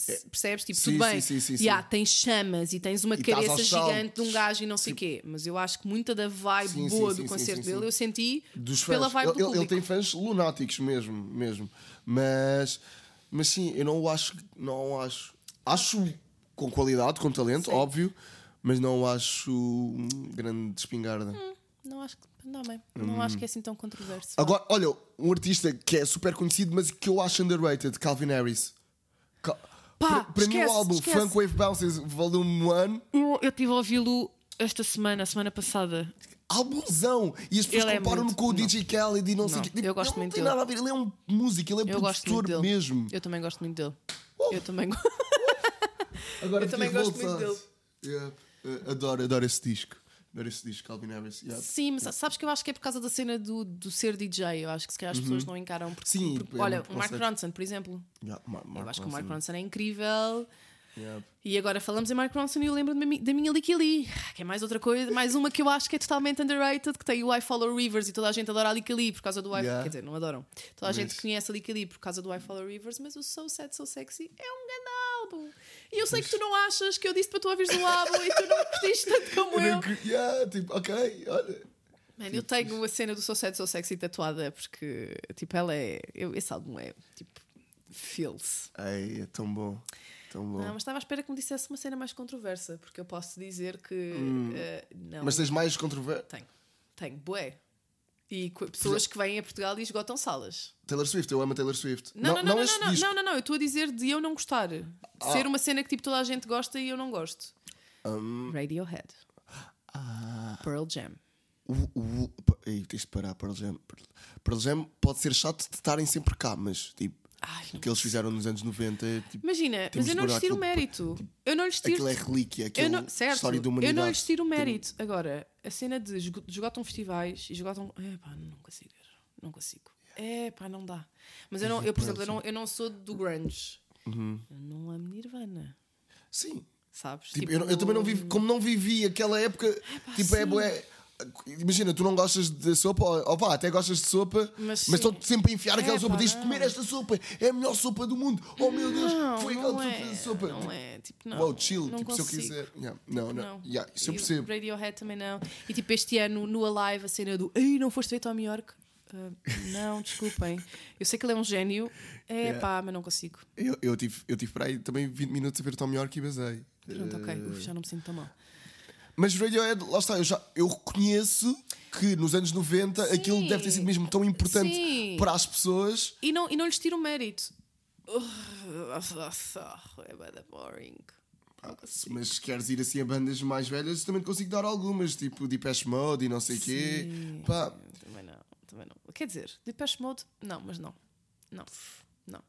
Se- Percebes? Tipo, É. Sim, tudo bem. sim, sim, sim, Yeah, tens chamas e tens uma E cabeça gigante de um gajo e não sei o quê. Mas eu acho que muita da vibe boa do concerto dele eu senti dos fãs. pela vibe ele, do ele- público. ele tem fãs lunáticos mesmo, mesmo. Mas, mas sim, eu não o acho, não o acho. Acho com qualidade, com talento, óbvio, mas não o acho um grande espingarda. Não acho que. Não, bem. Não acho que é assim tão controverso. Agora, olha, um artista que é super conhecido, mas que eu acho underrated, Calvin Harris. Cal- Pá, para, mim, o álbum esquece. Funk Wave Bounces Volume 1, Eu, eu tive a ouvi-lo esta semana, a semana passada. álbumzão. E as pessoas Ele é comparam-no muito- com o não. DJ Khaled e não, sei o Não, quê. Tipo, eu gosto ele muito não tem dele. nada a ver, ele é um músico, ele é Eu produtor dele. mesmo. Eu também gosto muito dele. Oh. Eu também [LAUGHS] gosto. Agora Eu também gosto muito revoltado. Yeah. Uh, adoro, adoro esse disco. Esse disco, Calvin Harris. Yeah. Sim, mas sabes que eu acho que é por causa da cena do, do ser DJ. Eu acho que se calhar as pessoas não encaram. Porque, Sim, porque, é olha, o Mark. Ronson, por exemplo. Yeah, Mar- eu acho que o Mark Ronson. Ronson é incrível. Yeah. E agora falamos em Mark Ronson e eu lembro da minha, Licky Lee, [LAUGHS] que é mais outra coisa, mais uma que eu acho que é totalmente underrated, que tem o I Follow Rivers e toda a gente adora a Licky Lee por causa do I Yeah. Quer dizer, não adoram. Toda a gente conhece a Licky Lee por causa do I Follow Rivers, mas o So Sad, So Sexy é um grande álbum. E eu sei que tu não achas que eu disse para tu ouvires o álbum e tu não curtiste tanto [LAUGHS] como Eu eu. yeah, tipo, ok, olha. Man, eu tenho a cena do So Sad, So Sexy tatuada porque, tipo, ela é. Eu, esse álbum é, tipo, feels. Ai, é tão bom. Tão bom. Não, mas estava à espera que me dissesse uma cena mais controversa, porque eu posso dizer que. eh, não. Hum. Mas tens mais controvérsia. Tenho. Tenho, bué. E pessoas que vêm a Portugal e esgotam salas. Taylor Swift, eu amo a Taylor Swift. Não, não, não, não, não, não, não, não, não, eu estou a dizer de eu não gostar. De Ah. ser uma cena que tipo toda a gente gosta e eu não gosto. Hum. Radiohead. Ah. Pearl Jam. O, ei, tens de parar, Pearl Jam. Pearl Jam pode ser chato de estarem sempre cá, mas tipo, Ai, o que eles fizeram nos anos 90 é tipo. Imagina, mas eu não lhes tiro o mérito. Eu não lhes tiro. Aquilo é relíquia, aquilo Eu não, certo, história da eu humanidade. não lhes tiro o mérito. Agora, a cena de esgo- esgotam festivais e esgotam. É pá, não consigo. Não consigo. É pá, não dá. Mas eu, não, eu por exemplo, eu não, eu não sou do grunge. Uhum. Eu não amo Nirvana. Sim. Sabes? Tipo, eu, eu também não vivi, como não vivi aquela época, tipo, é sim. bué. Imagina, tu não gostas de sopa, ou pá, até gostas de sopa, Mas mas, estão sempre a enfiar aquela É, sopa. pá, Tens de comer esta sopa, é a melhor sopa do mundo. Oh meu Deus, Não, foi aquela é, sopa. não é, tipo, não. Wow, chill, não tipo, se eu consigo. quiser. Yeah, Não, não, Não. Yeah, isso eu E percebo. Radiohead também não. E tipo, este ano no Alive, a cena do Ei, não foste ver Tom York? Ah, não, [LAUGHS] desculpem. Eu sei que ele é um gênio. É Yeah. pá, mas não consigo. Eu, eu, tive, eu tive para aí também 20 minutos a ver Tom York e basei. Pronto, ok. Eh, Uf, já não me sinto tão mal. Mas Radiohead, lá está, eu, já, eu reconheço que nos anos 90 aquilo deve ter sido mesmo tão importante Sim. para as pessoas. E não, e não lhes tiro o mérito. É bada boring. Se- mas se queres ir assim a bandas mais velhas, também consigo dar algumas, tipo Depeche Mode e não sei o quê. Pá, Também não, também não. Quer dizer, Depeche Mode, não, mas não. Não, não.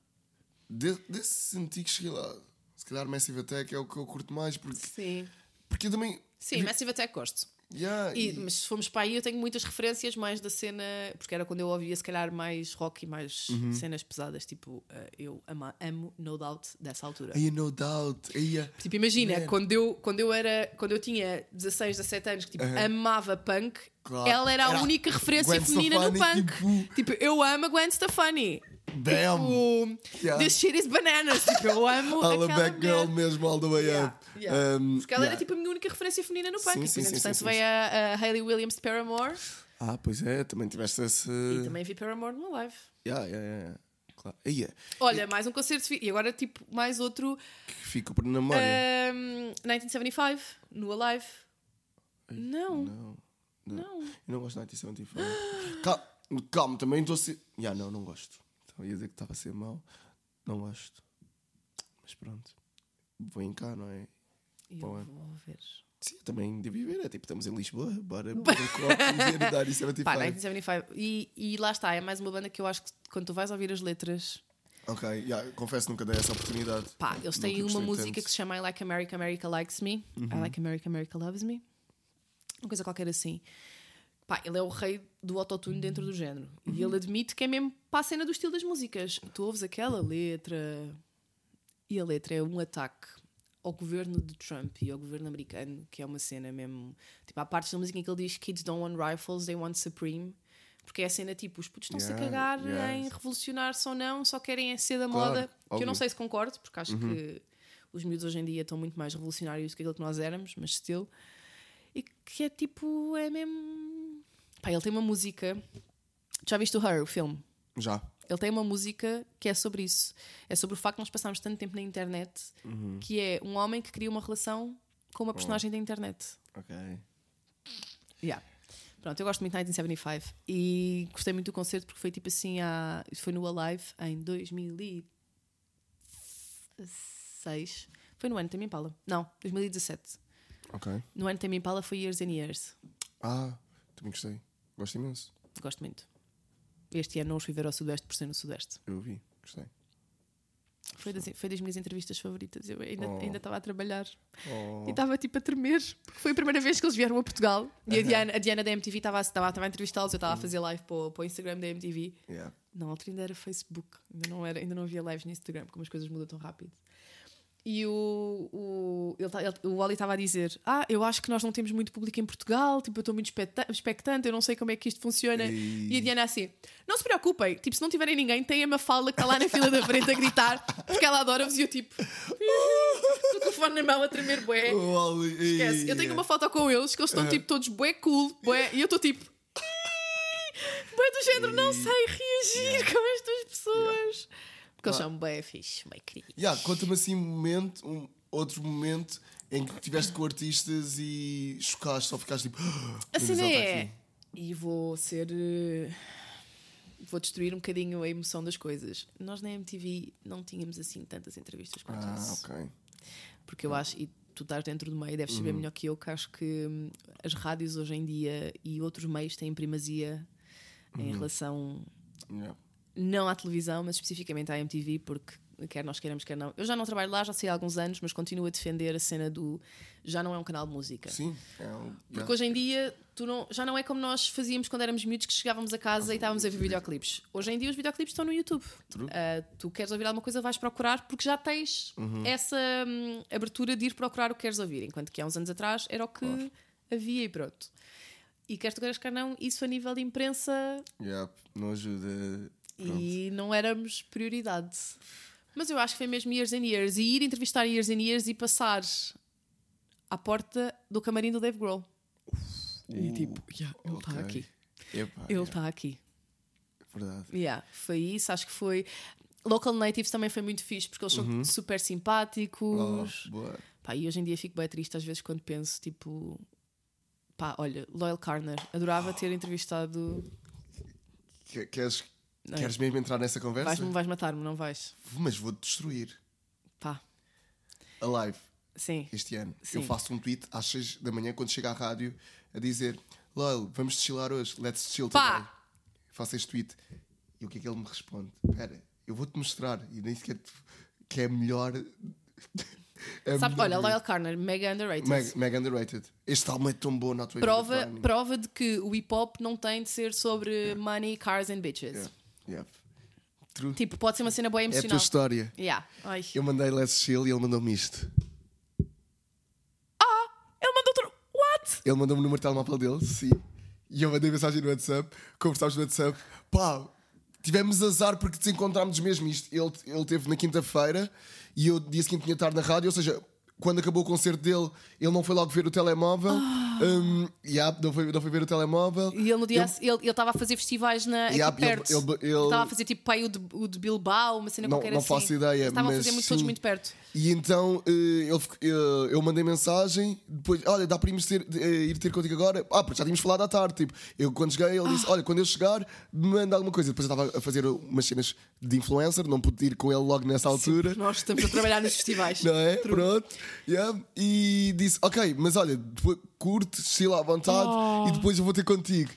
de- desses antigos, sei lá, se calhar Massive Attack é o que eu curto mais, porque, Sim. porque eu também. Sim, Massive Attack gosto. Yeah, E- e- mas se formos para aí, eu tenho muitas referências mais da cena, porque era quando eu ouvia se calhar mais rock e mais Uhum. cenas pesadas. Tipo, eh, eu ama- amo No Doubt dessa altura. Aí, no doubt. É- Tipo, imagina, Man. quando eu, quando eu era, quando eu tinha 16, 17 anos, que tipo, amava punk, Claro. ela era a Era única referência Gwen feminina no Stefani, punk. Tipo, eu amo a Gwen Stefani. Bam! Tipo, Yeah. this shit is bananas. Tipo, eu amo All aquela back girl mesmo, all the way Yeah, up. yeah. Um, Porque ela yeah. era tipo a minha única referência feminina no punk. Sim, e sim, sim, veio a, a Hayley Williams de Paramore Ah, pois é, também tiveste esse. e também vi Paramore no live. Yeah, yeah, yeah, yeah. Claro. Aí, é, Olha, mais um concerto E agora, tipo, mais outro. que fico por na memória. um, 1975, no Alive. Não, Não, não. não. Eu não gosto de 1975. [GASPS] calma, calma, também estou a ser. Yeah, não, não gosto. Então ia dizer que estava a ser mau. Não gosto. Mas pronto. Vem cá, não é? E eu Bom, vou ver. Sim, eu também devi ver. É tipo, estamos em Lisboa, bora beber copo e dar 75. Pá, 1975. E, e lá está, é mais uma banda que eu acho que quando tu vais ouvir as letras. Ok, yeah, confesso nunca dei essa oportunidade. Pá, eles têm uma música tanto. que se chama I Like America, America Likes Me. I Like America, America Loves Me. Uma coisa qualquer assim. Pá, ele é o rei do autotune dentro do género. E ele admite que é mesmo para a cena do estilo das músicas. Tu ouves aquela letra. E a letra é um ataque ao governo de Trump e ao governo americano, que é uma cena mesmo. Tipo, há partes da música em que ele diz: Kids don't want rifles, they want Supreme. Porque é a cena tipo: os putos estão-se Yeah, a cagar yeah. em revolucionar-se ou não, só querem é ser da Claro, moda. Que eu óbvio. não sei se concordo, porque acho que os miúdos hoje em dia estão muito mais revolucionários do que aquilo que nós éramos, mas still. E que é tipo, é mesmo. Pá, ele tem uma música. Já viste o Her, o filme? Já. Ele tem uma música que é sobre isso. É sobre o facto de nós passarmos tanto tempo na internet, que é um homem que cria uma relação com uma personagem da internet. Ok. Yeah. Pronto, eu gosto muito de 1975 e gostei muito do concerto porque foi tipo assim, há... foi no Alive em 2006. Foi no ano de Tame Impala. Não, 2017. Ok. No ano Tame Impala foi Years and Years. Ah, também gostei. Gosto imenso. Gosto muito. Este ano não os fui ver ao Sudoeste por ser no Sudeste. Eu vi, gostei. Foi das, foi das minhas entrevistas favoritas. Eu ainda Oh. estava a trabalhar Oh. e estava tipo a tremer, porque foi a primeira vez que eles vieram a Portugal. E a Diana, a Diana da MTV estava estava a entrevistá-los, eu estava a fazer live para, o- para o Instagram da MTV. Yeah. Na altura ainda era Facebook, ainda não, era, ainda não havia lives no Instagram, como as coisas mudam tão rápido. E o, o, ele, tá- ele- o Oli estava a dizer: Ah, eu acho que nós não temos muito público em Portugal, tipo, eu estou muito expecta- expectante, eu não sei como é que isto funciona. Ei. E a Diana assim: Não se preocupem, tipo, se não tiverem ninguém, tem a Mafalda que está lá na fila da frente a gritar, porque ela adora-vos. E eu, tipo, com o telefone na mão a tremer, bué. Oli, Esquece. Eu tenho uma foto com eles que eles estão tipo todos bué cool, bué, e eu estou tipo. Bué do género, não sei reagir com estas pessoas. Porque eles são bué fixe, bué queridos. Yeah, Conta-me assim um momento, um outro momento em que estiveste com artistas e chocaste, só ficaste tipo. [GASPS] A "Meu Deus, cena ela está é. aqui." E vou ser. eh, Vou destruir um bocadinho a emoção das coisas. Nós na MTV não tínhamos assim tantas entrevistas quanto Ah, isso. ok. Porque eu acho, e tu estás dentro do meio, deves Uhum. saber melhor que eu, que acho que hum, as rádios hoje em dia e outros meios têm primazia Uhum. em relação Yeah. Não à televisão, mas especificamente à MTV, porque quer nós queiramos, quer não. Eu já não trabalho lá, já sei há alguns anos, mas continuo a defender a cena do já não é um canal de música. Sim, é um. Porque hoje em dia tu não, já não é como nós fazíamos quando éramos miúdos que chegávamos a casa e estávamos a ver videoclipes. Hoje em dia os videoclipes estão no YouTube. Ah, tu queres ouvir alguma coisa, vais procurar porque já tens Uhum. essa hum, abertura de ir procurar o que queres ouvir. Enquanto que há uns anos atrás era o que havia e pronto. E queres tu queres quer não, isso a nível de imprensa Yeah, não ajuda. Pronto. e não éramos prioridade. Mas eu acho que foi mesmo years and years. E ir entrevistar years and years e passar à porta do camarim do Dave Grohl. E tipo, yeah, ele está ok. aqui. Epá, Ele yeah, está aqui. Verdade. Yeah, foi isso, acho que foi. Local Natives também foi muito fixe porque eles são super simpáticos. Oh, boa. Pá, e hoje em dia fico bem triste às vezes quando penso, tipo, Pá, olha, Loyal Carner, adorava ter entrevistado. Que- Queres, Não. queres mesmo entrar nessa conversa? Vais-me, vais matar-me, não vais? Mas vou-te destruir. Pá, A live sim. este ano. Sim. Eu faço um tweet às 6 da manhã quando chego à rádio a dizer: Lol, vamos deschilar hoje. Let's chill Pá! today. Faço este tweet. E o que é que ele me responde? Espera, eu vou-te mostrar. E nem sequer te- que é melhor. [LAUGHS] é Sabe, olha. Loyal Carner, mega underrated. Mega, mega underrated. Este álbum é tão bom na tua Prova, prova de que o hip hop não tem de ser sobre money, cars and bitches. Yeah. Yeah. True. Tipo, pode ser uma cena boa é a tua emocional. história. yeah. Ai. Eu mandei Let's Chill e ele mandou-me isto. Ele mandou outro. What? Ele mandou-me o número de telemóvel dele, sim. E eu mandei mensagem no WhatsApp, conversámos no WhatsApp. Pá, tivemos azar porque desencontrámos mesmo isto. Ele, ele teve na quinta-feira e eu dia seguinte tinha tarde na rádio, ou seja, quando acabou o concerto dele, ele não foi logo ver o telemóvel. Um, yeah, não, foi, não foi ver o telemóvel. E ele no dia. Eu- Ele estava a fazer festivais na, aqui Yeah, perto. ele- estava a fazer tipo pai o de, o de Bilbao, uma cena Não- qualquer não assim. faço ideia, Estavam a fazer muito, todos sim. muito perto. E então eh, ele, fic- eh, eu mandei mensagem, depois, olha, dá para irmos ter, eh, ir ter contigo agora? Ah, porque já tínhamos falado à tarde. Tipo, eu quando cheguei, ele Ah. disse: Olha, quando eu chegar, me manda alguma coisa. Depois eu estava a fazer umas cenas de influencer, não pude ir com ele logo nessa altura. Nós estamos a trabalhar nos festivais. [LAUGHS] Não é? Pronto. Yeah. E disse: Ok, mas olha, depois, curte, estilo à vontade Oh. e depois eu vou ter contigo.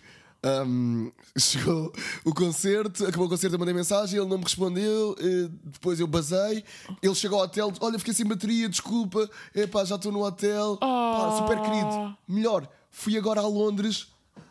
Um, chegou o concerto, acabou o concerto, eu mandei mensagem, ele não me respondeu. eh, depois eu basei. Ele chegou ao hotel, olha, fiquei sem bateria, desculpa, epá, já estou no hotel. Pá, super querido. Melhor, fui agora a Londres.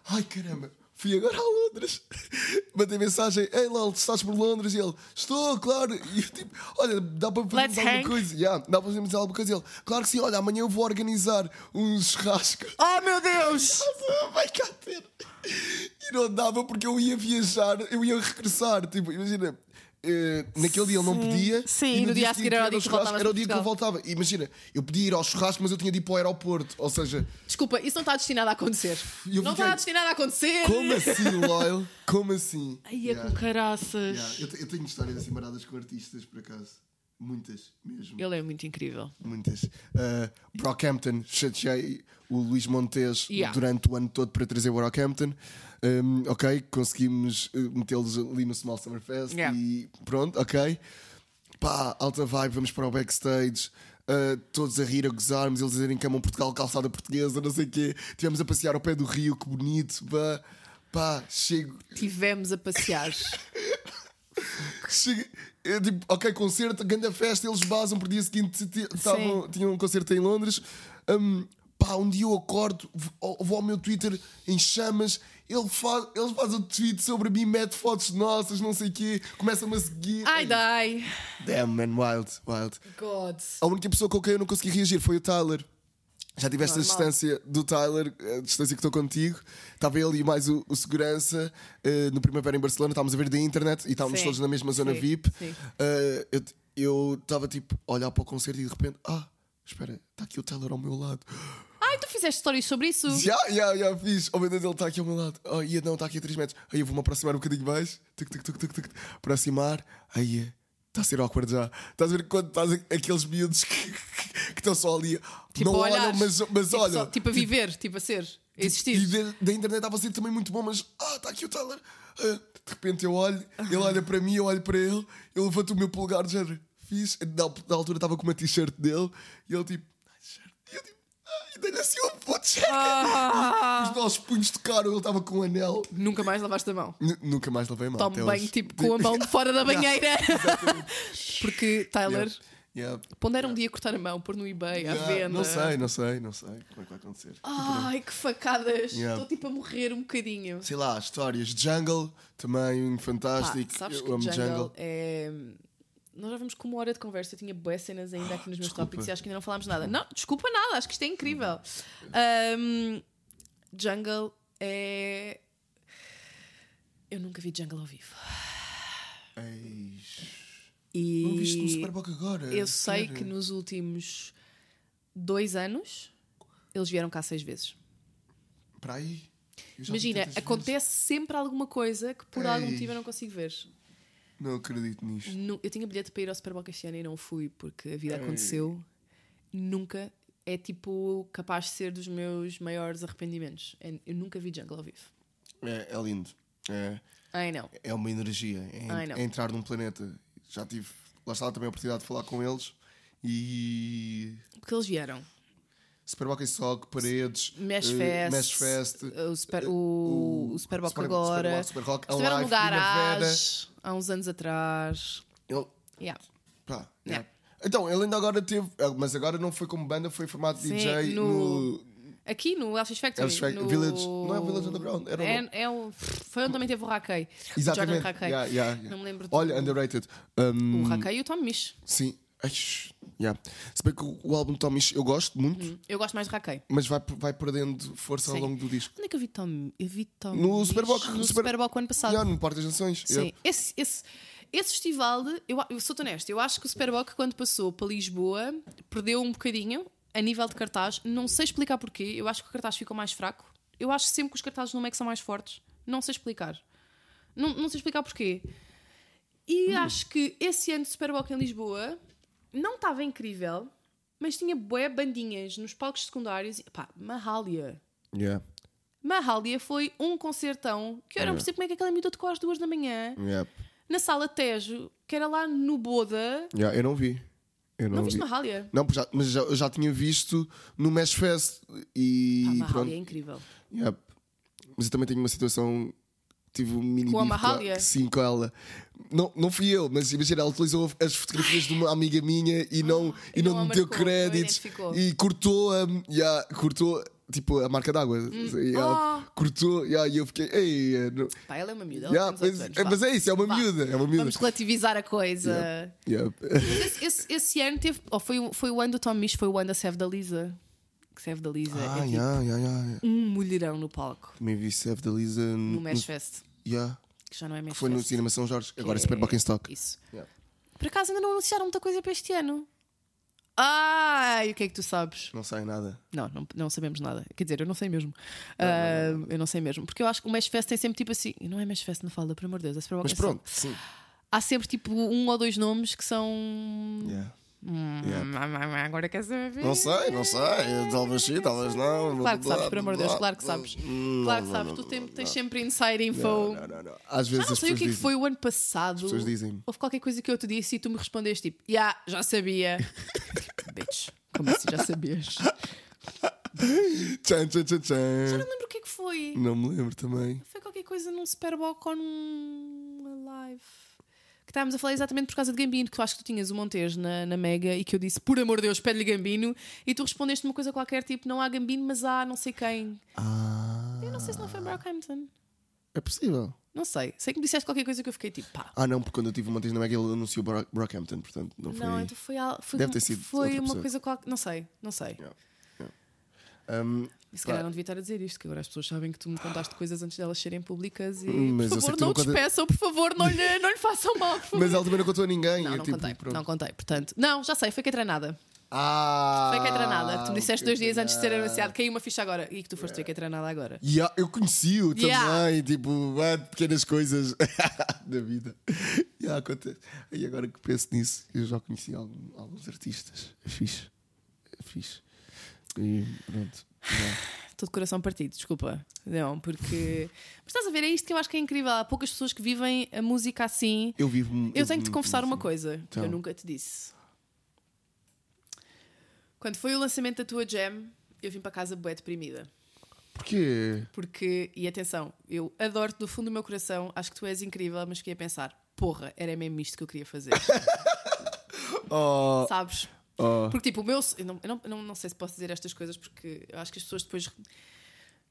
Ai caramba, fui agora a Londres. [LAUGHS] Mandei mensagem, ei Lol, estás por Londres? E ele, estou, claro. E eu tipo, olha, dá para fazermos alguma hang. coisa? Yeah, dá para fazermos alguma coisa? Ele, claro que sim, olha, amanhã eu vou organizar um churrasco. Oh meu Deus! [LAUGHS] Vai cá ter. E não dava porque eu ia viajar, eu ia regressar. Tipo, imagina. Eh, naquele dia ele não podia Sim, e e no dia a seguinte seguir era o dia que churrasco, voltavas era o dia que eu voltava. Imagina, eu podia ir ao churrasco, mas eu tinha de ir para o aeroporto. Ou seja, Desculpa, isso não está destinado a acontecer. Eu não fiquei- está destinado a acontecer. como assim, [LAUGHS] Loyal? Como assim? Ai, é Yeah. com caraças. Yeah, Eu, te- eu tenho histórias assim maradas com artistas, por acaso. Muitas, mesmo. Ele é muito incrível. Muitas. Uh, Brockhampton, chateei o Luís Montes Yeah. durante o ano todo para trazer o Brockhampton. Um, ok, conseguimos uh, metê-los ali no Small Summer Fest Yeah. e pronto, ok. Pá, alta vibe, vamos para o backstage. uh, todos a rir, a gozarmos, eles a dizerem que amam Portugal, calçada portuguesa, não sei o quê. Tivemos a passear ao pé do rio, que bonito. Pá, pá chego, Tivemos a passear. [LAUGHS] Chega, eu, tipo, ok, concerto, grande festa, eles basam por dia seguinte estavam- tinham um concerto em Londres. Um, pá, um dia eu acordo, vou vou ao meu Twitter em chamas, ele faz, eles fazem um tweet sobre mim, mete fotos nossas, não sei o quê, começam-me a seguir. Ai, dai. Damn, man, wild, wild. God. A única pessoa com quem eu não consegui reagir foi o Tyler. Já tiveste a Normal. distância do Tyler, a distância que estou contigo. Estava ele e mais o, o segurança eh, no Primavera em Barcelona. Estávamos a ver da internet e estávamos Sim. todos na mesma zona Sim, VIP. sim. Eh, eu- eu estava tipo a olhar para o concerto e de repente, ah, espera, está aqui o Tyler ao meu lado. Ai, tu fizeste stories sobre isso? Já, já, já fiz. Oh meu Deus, ele está aqui ao meu lado. Oh, ia, não, está aqui a 3 metros. Aí eu vou-me aproximar um bocadinho mais. Tuc, tuc, tuc, tuc, tuc. Aproximar. Aí está a ser awkward já. Estás a ver quando estás aqueles miúdos que, que estão só ali. Tipo, não a olhar. olham, mas, mas tipo, olham. só- tipo a viver, tipo a ser, a existir. E da, da internet estava a ser também muito bom, mas ah, está aqui o Tyler. Ah, de repente eu olho, ele olha para mim, eu olho para ele, eu levanto o meu polegar de género. Fiz. Na, na altura estava com uma t-shirt dele e ele tipo. "Ai, t-shirt." E eu tipo. "Ah", E dei-lhe assim um puto cheque. Ah, Os nossos punhos tocaram, ele estava com um anel. nunca mais lavaste a mão. N- nunca mais levei a mão. Bem, hoje. tipo, com a mão de fora da banheira. Porque, Tyler, Yeah. Yeah. pondera um dia cortar a mão, pôr no eBay, à Yeah, venda. Não sei, não sei, não sei como é que vai acontecer. Ai, que facadas. Yeah. Estou tipo a morrer um bocadinho. Sei lá, histórias. Jungle, também Pá, fantástico. sabes Eu que amo Jungle, Jungle. é. Nós já vamos com uma hora de conversa. Eu tinha boas cenas ainda aqui nos meus Desculpa. tópicos e acho que ainda não falámos nada. Não, desculpa nada, acho que isto é incrível. Ahm, Jungle é. Eu nunca vi Jungle ao vivo. Eis. E Não viste no Superboc agora? eu sei que nos últimos dois anos eles vieram cá seis vezes. Para aí. Imagina, acontece sempre alguma coisa que por algum motivo eu não consigo ver. Não acredito nisto. Nu- Eu tinha bilhete para ir ao Superboc este ano e não fui porque a vida aconteceu. Nunca é tipo capaz de ser dos meus maiores arrependimentos. É- Eu nunca vi Jungle ao vivo. É, é lindo. É, Ai não. é uma energia. É, Ai, não. é entrar num planeta. Já tive. Lá está também a oportunidade de falar com eles. E. Porque eles vieram. Superbock Stock, Paredes, Mesh eh, Fest, Mesh Fest, o, super, o, o Superboc Super- agora. Super Rock, Estiveram no. Garage há uns anos atrás. Ele, Yeah. pá, Yeah. Então, ele ainda agora teve. Mas agora não foi como banda, foi formato Sim, DJ no- no. Aqui no LX Factory. LX Factory, no... Village- não é o Village Underground, era o é, é o... Foi onde também teve o Raquei. Exatamente. Jordan Raquei. Yeah, yeah, yeah. Não me lembro do- Olha, underrated. Um, O Raquei e o Tom Misch. Sim. Ai, yeah. Se bem que o, álbum Tomish eu gosto muito, Eu gosto mais de Raquei. mas vai, vai perdendo força ao Sim. longo do disco. Onde é que eu vi Tom? Eu vi Tom No Superboc. No Super- Superboc ano passado. Yeah, no Parque das Nações. Sim. Yeah. Esse, esse, esse festival, de, eu, eu sou honesto, eu acho que o Superboc, quando passou para Lisboa, perdeu um bocadinho a nível de cartaz. Não sei explicar porquê. Eu acho que o cartaz ficou mais fraco. Eu acho sempre que os cartazes no MEC são mais fortes. Não sei explicar. Não, não sei explicar porquê. E acho que esse ano de Superboc em Lisboa não estava incrível, mas tinha bué bandinhas nos palcos secundários. E, pá, Mahalia. Yeah. Mahalia foi um concertão que eu não percebo como é que aquela miúda tocou às duas da manhã Yeah. na sala Tejo, que era lá no Boda. Yeah, eu não vi. Eu não, Não, vi. viste Mahalia? Não, já, mas já, eu já tinha visto no Mesh Fest e Pá, pronto. Mahalia é incrível. Yeah. Mas eu também tenho uma situação. Tive um mini Com a Mahalia? Sim, com ela. Não, não fui eu, mas imagina, ela utilizou as fotografias de uma amiga minha e não, e e não, não me deu marcou, créditos. E cortou-a. Yeah, cortou tipo a marca d'água. E ela Oh. cortou. Yeah, e eu fiquei. Ei, eh, não- Pá, ela é uma miúda. Yeah, tem 18 mas, anos, é, mas é isso, é uma miúda. É uma miúda. Vamos relativizar a coisa. Yeah. Esse, esse- esse ano teve. Oh, foi, foi o ano do Tom Misch, foi o ano da Seve da Lisa. Que da Lisa Ah, é tipo um mulherão no palco. Também vi Save da Lisa No no. Mesh Fest. Yeah. Que já não é Mesh Foi no. Cinema São Jorge. Agora é Super Buck in Stock. Isso. Yeah. Por acaso ainda não anunciaram muita coisa para este ano. Ai, o que é que tu sabes? Não sai nada. Não, não, não sabemos nada. Quer dizer, eu não sei mesmo. Ah, eu não sei mesmo. Porque eu acho que o Mesh Fest tem sempre tipo assim. Não é Mesh Fest na falda, por amor de Deus. É Super Mas pronto, sim. Há sempre tipo um ou dois nomes que são. Yeah. Hum, Yeah. Agora quer saber? Não sei, não sei. Talvez sim, talvez não. Claro que sabes, por amor de Deus, claro que sabes. Claro que sabes, não, tu não, tem- não, tens não. sempre inside info. Não, não, não, não. Às vezes Já não sei o que é que foi o ano passado. As pessoas dizem. Houve qualquer coisa que eu te disse e tu me respondeste tipo, yeah, já sabia. [LAUGHS] Bitch, como assim já sabias? Tchan, tchan, tchan, tchan. Já não lembro o que é que foi. Não me lembro também. Foi qualquer coisa num Superboc ou num live. Estávamos a falar exatamente por causa de Gambino, que eu acho que tu tinhas o Montes na, na Mega e que eu disse, por amor de Deus, pede-lhe Gambino. E tu respondeste uma coisa qualquer, tipo, não há Gambino, mas há não sei quem. Ah. Eu não sei se não foi Brockhampton. É possível. Não sei. Sei que me disseste qualquer coisa que eu fiquei tipo, pá. Ah, não, porque quando eu tive uma vez na Mega ele anunciou Brock- Brockhampton, portanto não foi. Não, então foi, foi, Deve ter sido foi uma pessoa. coisa qualquer. Não sei, não sei. Yeah. Um, E se calhar não devia estar a dizer isto, que agora as pessoas sabem que tu me contaste coisas antes delas serem públicas e Hum, mas por favor não não o conta- despeçam, por favor, não lhe, não lhe façam mal, por favor. mas ela também não contou a ninguém. Não, é não tipo, contei, pronto. não contei, portanto. Não, já sei, foi que treinada. Ah! Foi que treinada. Que tu me disseste dois dias antes de ser anunciado, caiu uma ficha agora. E que tu foste ver que treinada agora. Yeah, eu conheci-o também, Yeah. tipo, ah, pequenas coisas [LAUGHS] da vida. Yeah, acontece. E agora que penso nisso, eu já conheci algum- alguns artistas. É fixe. É fixe. E pronto. [SIGHS] Estou de coração partido, desculpa. Não, porque. Mas estás a ver, é isto que eu acho que é incrível. Há poucas pessoas que vivem a música assim. Eu vivo. Eu tenho que te confessar muito uma assim. coisa que Então. eu nunca te disse. Quando foi o lançamento da tua jam, eu vim para casa bué deprimida. Porquê? Porque, e atenção, eu adoro-te do fundo do meu coração, acho que tu és incrível, mas fiquei a pensar, porra, era mesmo isto que eu queria fazer. [LAUGHS] Oh, Sabes? Oh. Porque, tipo, o meu. Eu não, eu não, não, não sei se posso dizer estas coisas porque eu acho que as pessoas depois.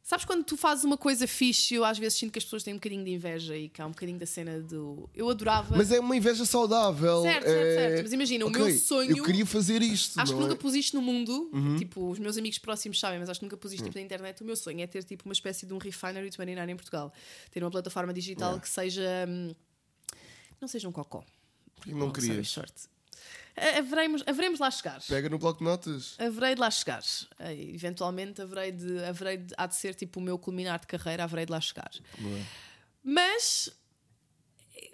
Sabes quando tu fazes uma coisa fixe, eu às vezes sinto que as pessoas têm um bocadinho de inveja e que há um bocadinho da cena do. Eu adorava. Mas é uma inveja saudável. Certo, é... certo, certo. Mas imagina, o Ok, meu sonho- Eu queria fazer isto. Acho que não nunca é? pus isto no mundo, tipo, os meus amigos próximos sabem, mas acho que nunca pus isto tipo, na internet. O meu sonho é ter tipo uma espécie de um Refinery 29 em Portugal. Ter uma plataforma digital Yeah. que seja. hum, não seja um cocó. Não sorry, querias? short. Ha- Haveremos, haveremos lá chegar. Pega no bloco de notas. Haverei de lá chegar. Eh, Eventualmente haverei de, haverei de. Há de ser tipo o meu culminar de carreira, haverei de lá chegar. Boa. Mas.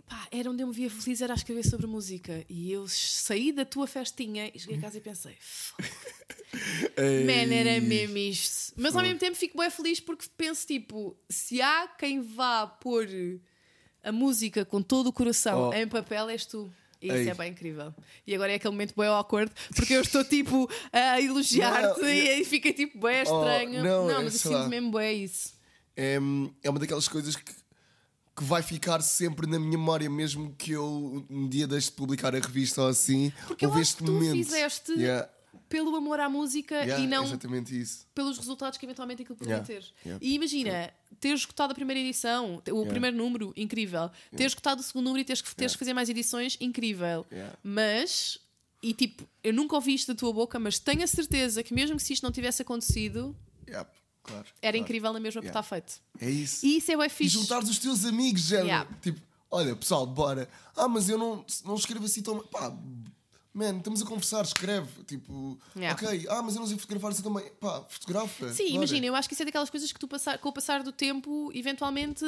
pá, era onde eu me via feliz, era a escrever sobre música. E eu saí da tua festinha e cheguei a casa e pensei, "Fuck, [LAUGHS] man, era mesmo isto. Mas ao mesmo tempo fico bem feliz porque penso, tipo, se há quem vá pôr a música com todo o coração Oh. em papel, és tu. E Ei. isso é bem incrível. E agora é aquele momento bem awkward porque eu estou tipo a [LAUGHS] elogiar-te Não, e aí fica tipo bem Oh, estranho. não, é, mas eu sinto lá. mesmo bem isso. É, é uma daquelas coisas que, que vai ficar sempre na minha memória, mesmo que eu um dia deixe de publicar a revista ou assim. Porque eu houve acho este que tu momento. fizeste Yeah, pelo amor à música yeah, e não pelos resultados que eventualmente aquilo podia Yeah, ter. yeah. E imagina, ter esgotado a primeira edição, o primeiro número, incrível. Ter esgotado o segundo número e teres que, teres que fazer mais edições, incrível. Mas, e tipo, eu nunca ouvi isto da tua boca, mas tenho a certeza que mesmo que se isto não tivesse acontecido, claro, era claro. incrível na mesma por Yeah. estar feito. É isso. E isso é E fixe. juntar os teus amigos, género. Tipo, olha, pessoal, bora. Ah, mas eu não, não escrevo assim tão. Pá, man, estamos a conversar, escreve. Tipo, Yeah. ok. Ah, mas eu não sei fotografar assim também. Pá, fotografa. Sim, imagina, eu acho que isso é daquelas coisas que tu passar, com o passar do tempo, eventualmente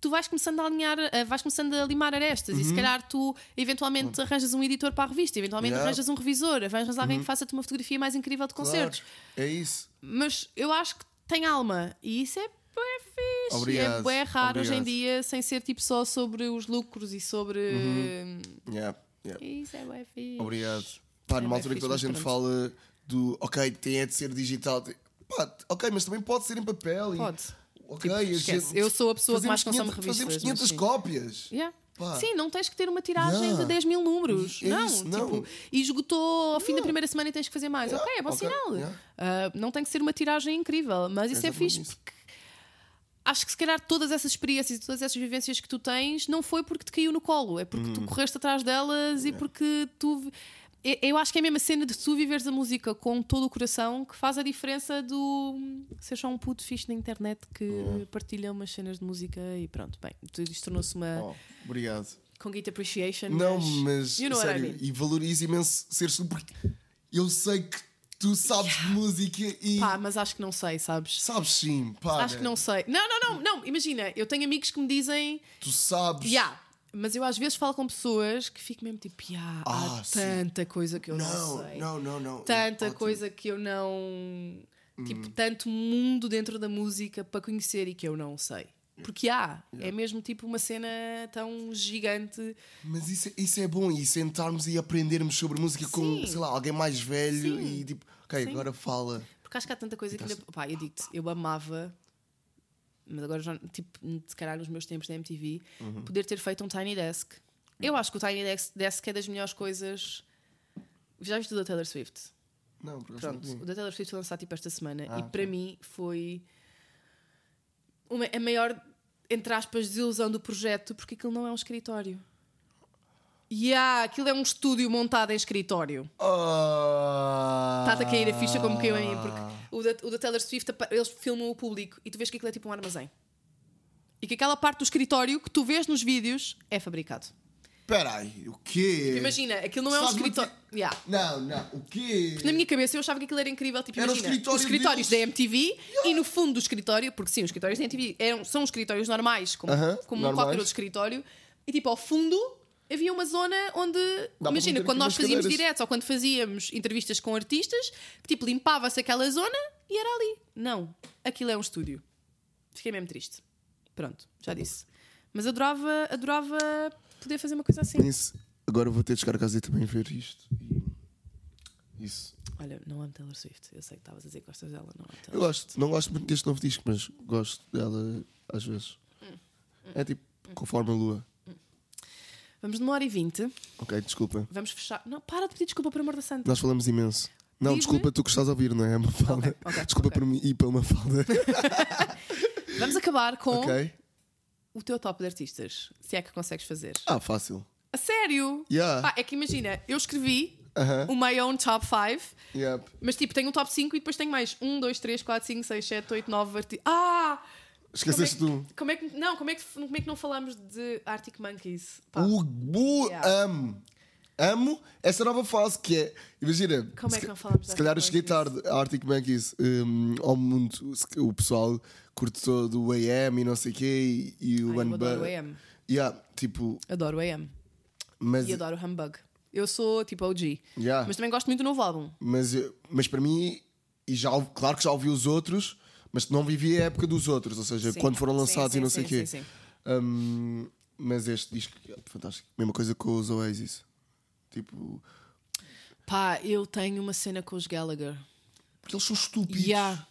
tu vais começando a alinhar, eh, vais começando a limar arestas e se calhar tu eventualmente arranjas um editor para a revista, eventualmente Uhum. Yeah. Uhum. arranjas um revisor, arranjas alguém que faça-te uma fotografia mais incrível de Claro, concertos. É isso. Mas eu acho que tem alma e isso é bem fixe. Obrigado, É bem raro hoje em obrigado. dia sem ser tipo só sobre os lucros e sobre. Yeah, yeah. Isso é bem fixe. Obrigado. Pá, É numa altura que toda a gente pronto. fala do ok, tem é de ser digital. Pá, ok, mas também pode ser em papel. e- Pode. Ok, Tipo, gente- Eu sou a pessoa que mais consome 500 revistas, Fazemos mas 500 sim. cópias. Yeah. Pá. Sim, não tens que ter uma tiragem Yeah. de 10 mil números. É não, isso, tipo, não. e esgotou ao fim da primeira semana e tens que fazer mais. Yeah, Ok, é bom ok, sinal. Ah, não tem que ser uma tiragem incrível, mas isso é Exatamente fixe isso. porque acho que se calhar todas essas experiências e todas essas vivências que tu tens não foi porque te caiu no colo, é porque Hum. tu correste atrás delas e porque tu. Eu- acho que é a mesma cena de tu viveres a música com todo o coração que faz a diferença do ser só um puto fixe na internet que partilha umas cenas de música e pronto, bem, isto tornou-se uma Oh, obrigado. com Git Appreciation. Não, mas You know what I sério, mean. e valorizo imenso seres tu porque eu sei que tu sabes de música e Pá, mas acho que não sei, sabes? sabes sim, pá. Acho que não sei. Não, não, não, não. Imagina, eu tenho amigos que me dizem, Tu sabes. yeah, mas eu às vezes falo com pessoas que fico mesmo tipo, yeah, Ah, há sim. tanta coisa que eu não, Não, sei. não, não, não. Tanta Ótimo. coisa que eu não. Tipo, Hum. tanto mundo dentro da música para conhecer e que eu não sei. Porque há, é mesmo tipo uma cena tão gigante. Mas isso, é- isso é bom, e sentarmos e aprendermos sobre música com, Sim. sei lá, alguém mais velho Sim. e tipo, ok, Sim. agora fala. Porque acho que há tanta coisa que ainda. Pá, eu digo-te, eu amava, mas agora já, tipo, se calhar nos meus tempos da MTV, Uhum. poder ter feito um Tiny Desk. Eu acho que o Tiny Desk, é das melhores coisas. Já viste o da Taylor Swift? Não, por acaso Pronto, o da Taylor Swift foi lançado tipo esta semana Ah, e para mim foi uma, a maior, entre aspas, desilusão do projeto porque aquilo não é um escritório. E ah, aquilo é um estúdio montado em escritório. Ah. Está-te a cair a ficha como caiu a mim, porque o da, o da Taylor Swift, eles filmam o público e tu vês que aquilo é tipo um armazém. E que aquela parte do escritório que tu vês nos vídeos é fabricado. Espera aí, o quê? Imagina, aquilo não é um Sabes escritório. muito- Yeah. Não, não, o quê? Na minha cabeça eu achava que aquilo era incrível. Tipo, imagina, escritório os escritórios deles. da MTV e no fundo do escritório, porque sim, os escritórios da MTV eram, são escritórios normais, como, Aham, como normais. qualquer outro escritório, e tipo, ao fundo havia uma zona onde, para imagina, quando nós fazíamos cadeiras. diretos ou quando fazíamos entrevistas com artistas, que tipo, limpava-se aquela zona e era ali. Não, aquilo é um estúdio. Fiquei mesmo triste. Pronto, já disse. Mas adorava, adorava poder fazer uma coisa assim. Agora vou ter de chegar a casa e também ver isto. Isso. Olha, não amo Taylor Swift. Eu sei que estavas a dizer que gostas dela, não amo Taylor Eu gosto, não gosto muito deste novo disco, mas gosto dela às vezes. Hum. É tipo, conforme a lua. Vamos numa hora e vinte. Ok, desculpa. Vamos fechar. Não, para de pedir desculpa por amor da santa. Nós falamos imenso. Não, desculpa, tu que estás a ouvir, não é? É uma falda. Ok, ok, desculpa ok. por mim e para uma falda. [LAUGHS] Vamos acabar com ok? O teu top de artistas. Se é que consegues fazer. Ah, fácil. A sério? Yeah. Pá, é que imagina, eu escrevi Aham. o my own top 5, Yep. mas tipo, tenho um top 5 e depois tenho mais 1, 2, 3, 4, 5, 6, 7, 8, 9 artistas. Ah! Esqueceste como é, tu. como é que Não, como é que, como é que não falamos de Arctic Monkeys? Pá, O bu Yeah. amo. Amo essa nova fase que é. Imagina. Como é que não falamos Se calhar eu cheguei tarde a Arctic Monkeys um, ao mundo. O pessoal curte todo o AM e não sei o quê e, e o Ai, adoro o AM. Yeah, tipo, Adoro o AM. mas, E adoro o Humbug. Eu sou tipo OG. Yeah. Mas também gosto muito do novo álbum. mas, eu- mas para mim, e já, claro que já ouvi os outros, mas não vivi a época dos outros, ou seja, Sim. quando foram lançados sim, e não sei o quê. sim, sim. Um, mas este disco é fantástico. Mesma coisa com os Oasis. Tipo, Pá, eu tenho uma cena com os Gallagher. porque eles são estúpidos. Yeah.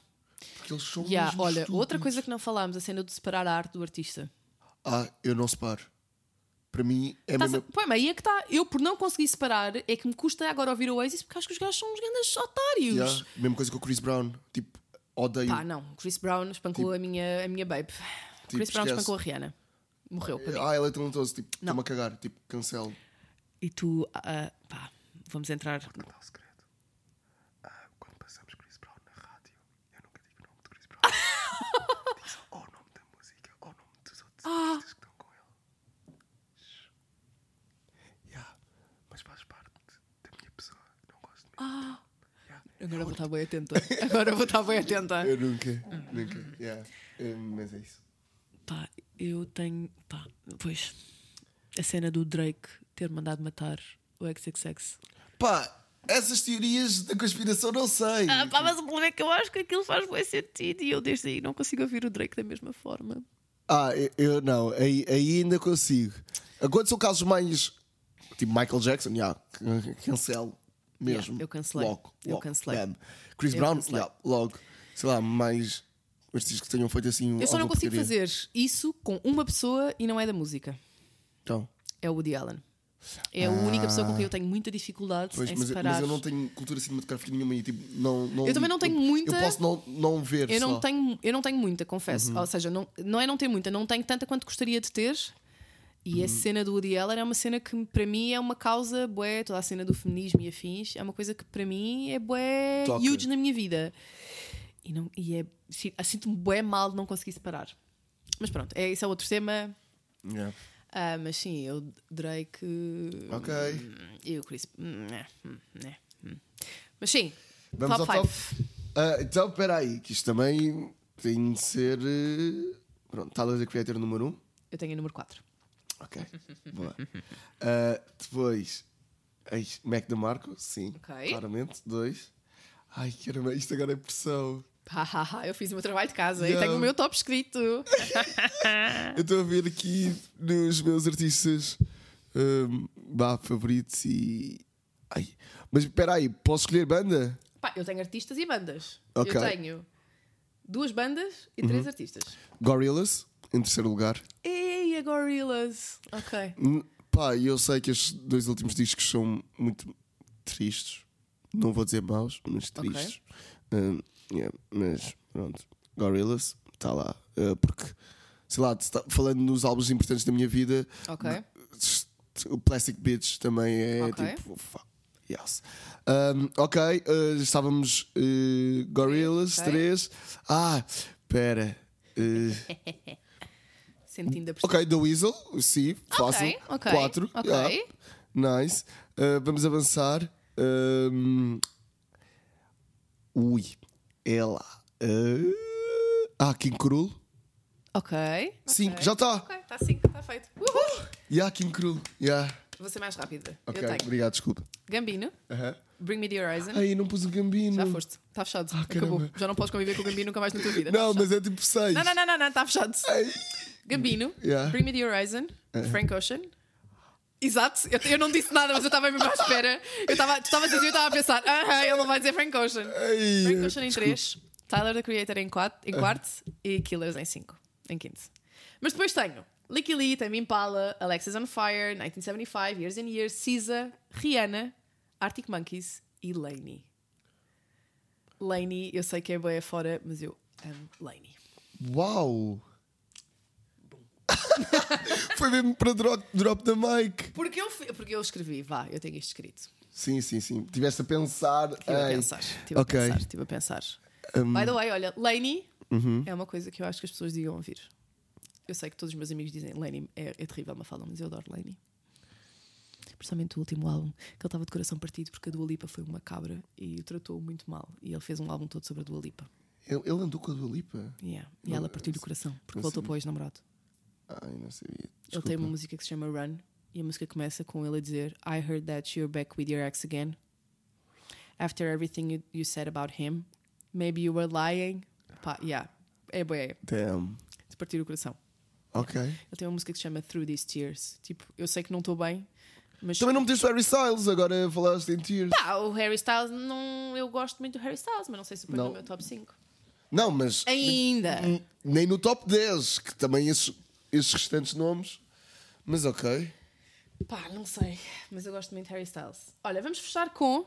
Porque eles são Yeah. Olha, estúpidos. outra coisa que não falámos, a cena de separar a arte do artista. Ah, eu não separo. Para mim é Tá mesmo. Mas aí é que está. Eu, por não conseguir separar, é que me custa agora ouvir o Oasis porque acho que os gajos são uns grandes otários. Yeah, mesma coisa com o Chris Brown. Tipo, odeio. Pá, não. Chris Brown espancou a, minha, a minha babe. Chris Brown esquece. espancou a Rihanna. Morreu. Ah, ele é talentoso. Tipo, estou-me a cagar. Tipo, cancelo. E tu, ah, pá, vamos entrar. Não, segredo. Ah, quando passamos Chris Brown na rádio, eu nunca digo o nome de Chris Brown. [LAUGHS] Diz ou o nome da música ou o nome dos outros artistas que estão com ele. Yeah, mas faz parte da minha pessoa. Não gosto de mim. Ah. Agora vou estar bem atenta. Agora vou estar bem [LAUGHS] atenta. Eu nunca, nunca. Yeah. Eh, mas é isso. Pá, eu tenho. Pá, pois. A cena do Drake ter mandado matar o XXX. Pá, essas teorias da conspiração não sei. Ah, pá, mas o problema é que eu acho que aquilo faz bem sentido e eu desde aí não consigo ouvir o Drake da mesma forma. Ah, eu, eu não, aí, aí ainda consigo. Quando são casos mais tipo Michael Jackson, yeah, can- cancelo mesmo. Yeah, eu cancelei. Logo, Eu logo, cancelei. bam. Chris Eu Brown, cancelei. yeah, logo. Sei lá, mais artistas que tenham feito assim. Eu só não consigo porcaria. fazer isso com uma pessoa e não é da música. Então, É o Woody Allen. É a única pessoa com quem eu tenho muita dificuldade pois, em mas, eu- separar. mas eu não tenho cultura cinematográfica nenhuma e tipo, não, não Eu também não tenho muita- Eu posso não, não ver. Eu não, só. tenho, eu não tenho muita, confesso. Uhum. Ou seja, não, não é não ter muita, não tenho tanta quanto gostaria de ter. E a Uhum. cena do Woody Allen é uma cena que para mim é uma causa bué, toda a cena do feminismo e afins, é uma coisa que para mim é bué Toca. huge na minha vida. E, não, e é, si- sinto-me bué mal de não conseguir separar. Mas pronto, é, isso é outro tema. Yeah. Ah, mas sim, eu Drake Ok. e o Chris. hum, é, hum, é, hum. Mas sim, Vamos top ao 5. top. Ah, então, espera aí, que isto também tem de ser. eh, Pronto, vai ter o número 1? Eu tenho o número 4. Ok, [LAUGHS] boa. Ah, depois, Mac DeMarco, sim, Ok. claramente. Dois. Ai, caramba, isto agora é pressão. Eu fiz o meu trabalho de casa e Yeah. tenho o meu top escrito. [LAUGHS] Eu estou a ver aqui nos meus artistas um, bah, favoritos e. Ai, mas espera aí, posso escolher banda? Pá, eu tenho artistas e bandas. Ok. Eu tenho duas bandas e três artistas. Gorillaz, em terceiro lugar. Ei, a Gorillaz. Ok. Hum, Pá, e eu sei que estes dois últimos discos são muito tristes. Não vou dizer maus, mas tristes. Hum, yeah, mas pronto, Gorillaz está lá. Uh, porque, sei lá, está- falando nos álbuns importantes da minha vida, Ok. o Plastic Beach também é Ok. tipo. Yes. Um, ok, uh, estávamos uh, Gorillaz, Ok. três. Ah, espera. Uh, [LAUGHS] Sentindo a pressão. Ok, The Weasel, sim, fácil. ok, Quatro. ok. yeah. Nice. Uh, vamos avançar. Um, Ui, é lá. Uh, ah, King Cruel. Ok. Cinco, ok. já está. Ok, está cinco, está feito. Uhul. Yeah, King Cruel. Yeah. Vou ser mais rápida. Ok, Eu tenho obrigado, desculpa. Gambino, Aham. Bring Me the Horizon. Ai, não pus o Gambino. Já foste. Está fechado. Ah, Acabou. caramba. Já não podes conviver com o Gambino nunca mais na tua vida. Não, Tá mas fechado. é tipo seis. Não, não, não, não, não, está fechado. Ai. Gambino, Yeah. Bring Me the Horizon, Frank Ocean. Exato, eu, eu não disse nada, mas eu estava mesmo à espera. Eu estava, tu estavas a dizer, eu estava a pensar, ah, ele não vai dizer Frank Ocean. Ai, Frank Ocean em desculpa. 3, Tyler the Creator em 4 em quarto e Killers em 5, em quinto. Mas depois tenho Licky Lee, Tame Impala, Alexis on Fire, 1975, Years and Years, SZA, Rihanna, Arctic Monkeys e Laney. Laney, eu sei que é boa fora, mas eu amo Laney. Uau! [LAUGHS] Foi mesmo para drop, drop the mic. Porque eu, porque eu escrevi, vá, eu tenho isto escrito. Sim, sim, sim. Tiveste a pensar. Estive a pensar, estive Ok. a pensar, estive a pensar. Um, By the way, olha, Laney Uhum. é uma coisa que eu acho que as pessoas digam ouvir. Eu sei que todos os meus amigos dizem Laney é, é terrível, uma fala, mas eu adoro Laney. Principalmente o último álbum, que ele estava de coração partido porque a Dua Lipa foi uma cabra e o tratou muito mal. E ele fez um álbum todo sobre a Dua Lipa. Ele, ele andou com a Dua Lipa? Yeah. E ela partiu-lhe o coração porque voltou para o ex-namorado. Ai, não sabia. Ele Desculpa. tem uma música que se chama Run e a música começa com ele a dizer I heard that you're back with your ex again. After everything you, you said about him, maybe you were lying. Pá, yeah. É boa, é. Damn. De partir o coração. Ok. Ele tem uma música que se chama Through These Tears. Tipo, eu sei que não estou bem, mas. Também não meteste o Harry Styles, agora falaste em Tears. Pá, o Harry Styles, não, eu gosto muito do Harry Styles, mas não sei se põe no meu top 5. Não, mas Ainda! n- nem no top 10, que também esses, esses restantes nomes. Mas ok. Pá, não sei, mas eu gosto muito de Harry Styles. Olha, vamos fechar com.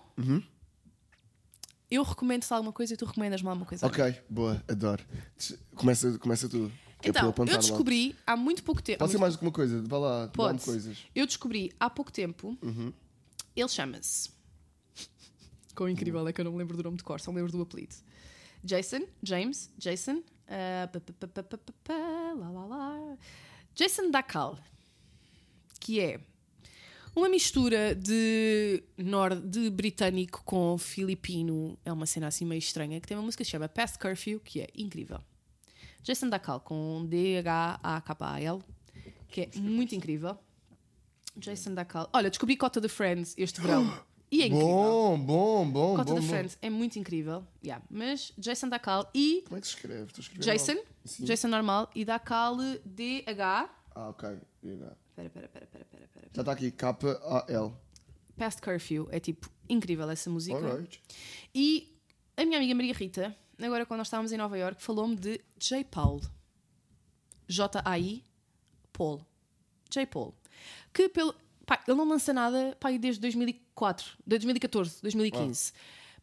Eu recomendo-te alguma coisa e tu recomendas-me alguma coisa. Ok, boa, adoro. Começa, começa tu. é Então, eu lá. descobri há muito pouco tempo. Pode ser mais do que uma coisa, vá lá, Pode. coisas. Eu descobri há pouco tempo. Ele chama-se. Quão incrível é que eu não me lembro do nome de cor, só me lembro do apelido. Jason, James, Jason. ah, lá, lá, lá. Jason Dacal. Que é uma mistura de, nor de britânico com filipino. É uma cena assim meio estranha. Que tem uma música que se chama Past Curfew, que é incrível. Jason Dacal com D-H-A-K-A-L, que é muito incrível. Jason Dacal. Olha, descobri Cota de Friends este verão. E é incrível. Bom, bom, bom. Cota bom, de bom. Friends é muito incrível. Yeah. Mas Jason Dacal e Como é que se escreve? Escrever Jason. Sim. Jason normal e Dacal D-H. Ah, ok. Yeah. Espera, espera, espera, espera, espera. Já está aqui, K-A-L. Past Curfew é tipo incrível essa música. Alright. E a minha amiga Maria Rita, agora quando nós estávamos em Nova York, falou-me de J. Paul. J-A-I Paul. J. Paul. Que pelo. Pá, ele não lança nada pá, desde 2004, de 2014, 2015.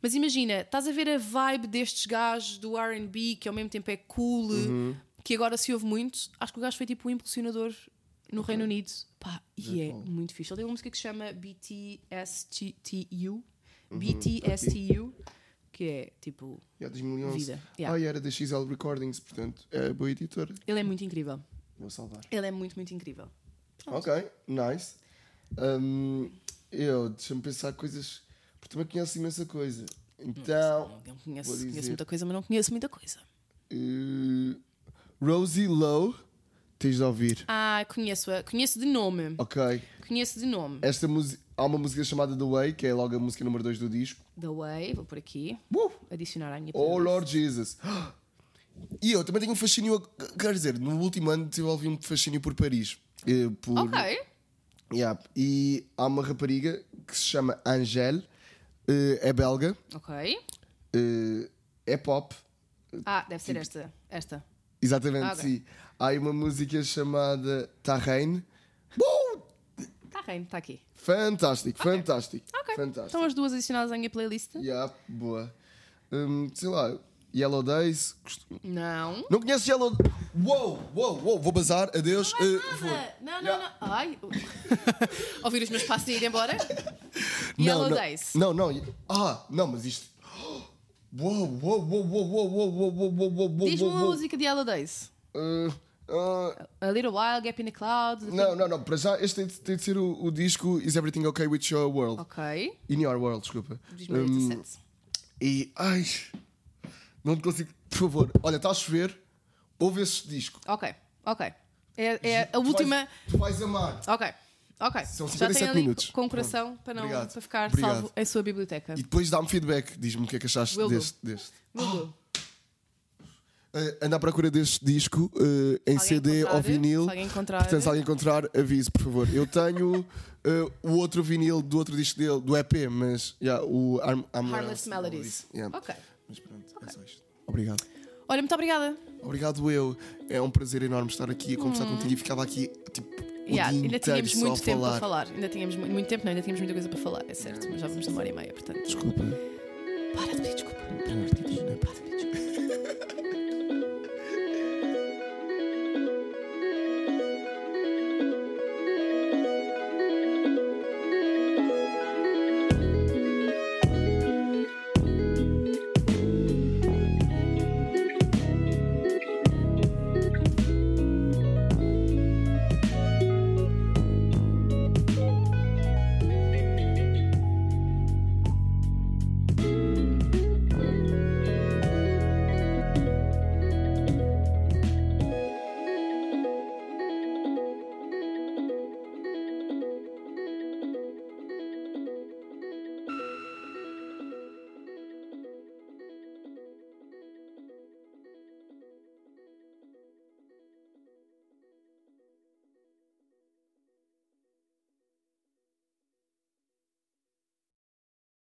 Mas imagina, estás a ver a vibe destes gajos do RB, que ao mesmo tempo é cool, que agora se ouve muito. Acho que o gajo foi tipo um impulsionador no Reino Unido. Pá, e é muito fixe. Ele tem uma música que se chama BTSTU. BTSTU, que é tipo. Yeah, 2011. Vida, yeah. Ah, e era da XL Recordings, portanto, é boa editora. Ele é muito incrível. Vou salvar. Ele é muito, muito incrível. Ok, nice. Hum, eu, deixa-me pensar coisas. Porque também conheço imensa coisa. Então, Eu conheço, dizer- conheço muita coisa, mas não conheço muita coisa. eh, Rosie Lowe, tens de ouvir. Ah, conheço-a. Conheço de nome. Ok. Conheço de nome. Esta música. Há uma música chamada The Way, que é logo a música número 2 do disco. The Way, vou por aqui. Uh! Adicionar à minha Oh playlist. Lord Jesus. [GASPS] E eu também tenho um fascínio. Quer dizer, no último ano desenvolvi um fascínio por Paris. Eh, por- Ok. Yeah. E há uma rapariga que se chama Angèle, é belga, Ok. eh, é pop, Ah, deve ser esta. Esta. exatamente, Ah, ok. sim. Há uma música chamada Tarraine. Bom! Está aqui. Fantástico, fantástico. Ok. Fantástico. Estão as duas adicionadas à minha playlist? Yeah, boa. Hum, sei lá, Yellow Days. Não. Não conheces Yellow Uou, uou, uou, vou bazar, adeus. eh, vou. Não, não, Yeah. não. Ai. Ouvir os meus passos e ir embora? Não, Yellow não, Days. Não, não. Ah, não, mas isto. Uou, uou, uou, uou, uou, uou, uou, uou, uou, uou, Diz-me uma música de Yellow Days. Ah, ah, A Little While, Gap in the Cloud. não, não, não. Para já, este tem de, tem de ser o, o disco Is Everything Okay with Your World? Ok. In Your World, desculpa. 2017. Hum, e. Ai. Não te consigo. Por favor, olha, está a chover. Ouve esse disco. Ok, ok. É, é Tu a vais- última. Tu vais amar. Ok, ok. São Já 57 tem ali minutos. com o coração para, não, Obrigado. para ficar Obrigado. salvo em sua biblioteca. E depois dá-me feedback. Diz-me o que é que achaste Will do. deste. deste. Will. Uh, anda à procura deste disco uh, em alguém CD ou vinil. se alguém encontrar- Portanto, se alguém encontrar, avise, por favor. Eu tenho uh, o outro vinil do outro disco dele, do EP, mas yeah, o Arm, Arm- Harmless Melodies. Yeah. Ok. Mas pronto, é só isto. Obrigado. Olha, muito obrigada. Obrigado eu. É um prazer enorme estar aqui a conversar contigo e ficava aqui tipo Yeah, ainda tínhamos muito tempo falar. para falar. Ainda tínhamos mu- muito tempo, não, ainda tínhamos muita coisa para falar, é certo. Mas já vamos uma hora e meia, portanto. Desculpa. Para de pedir desculpa. Para de pedir desculpa. Para de pedir desculpa.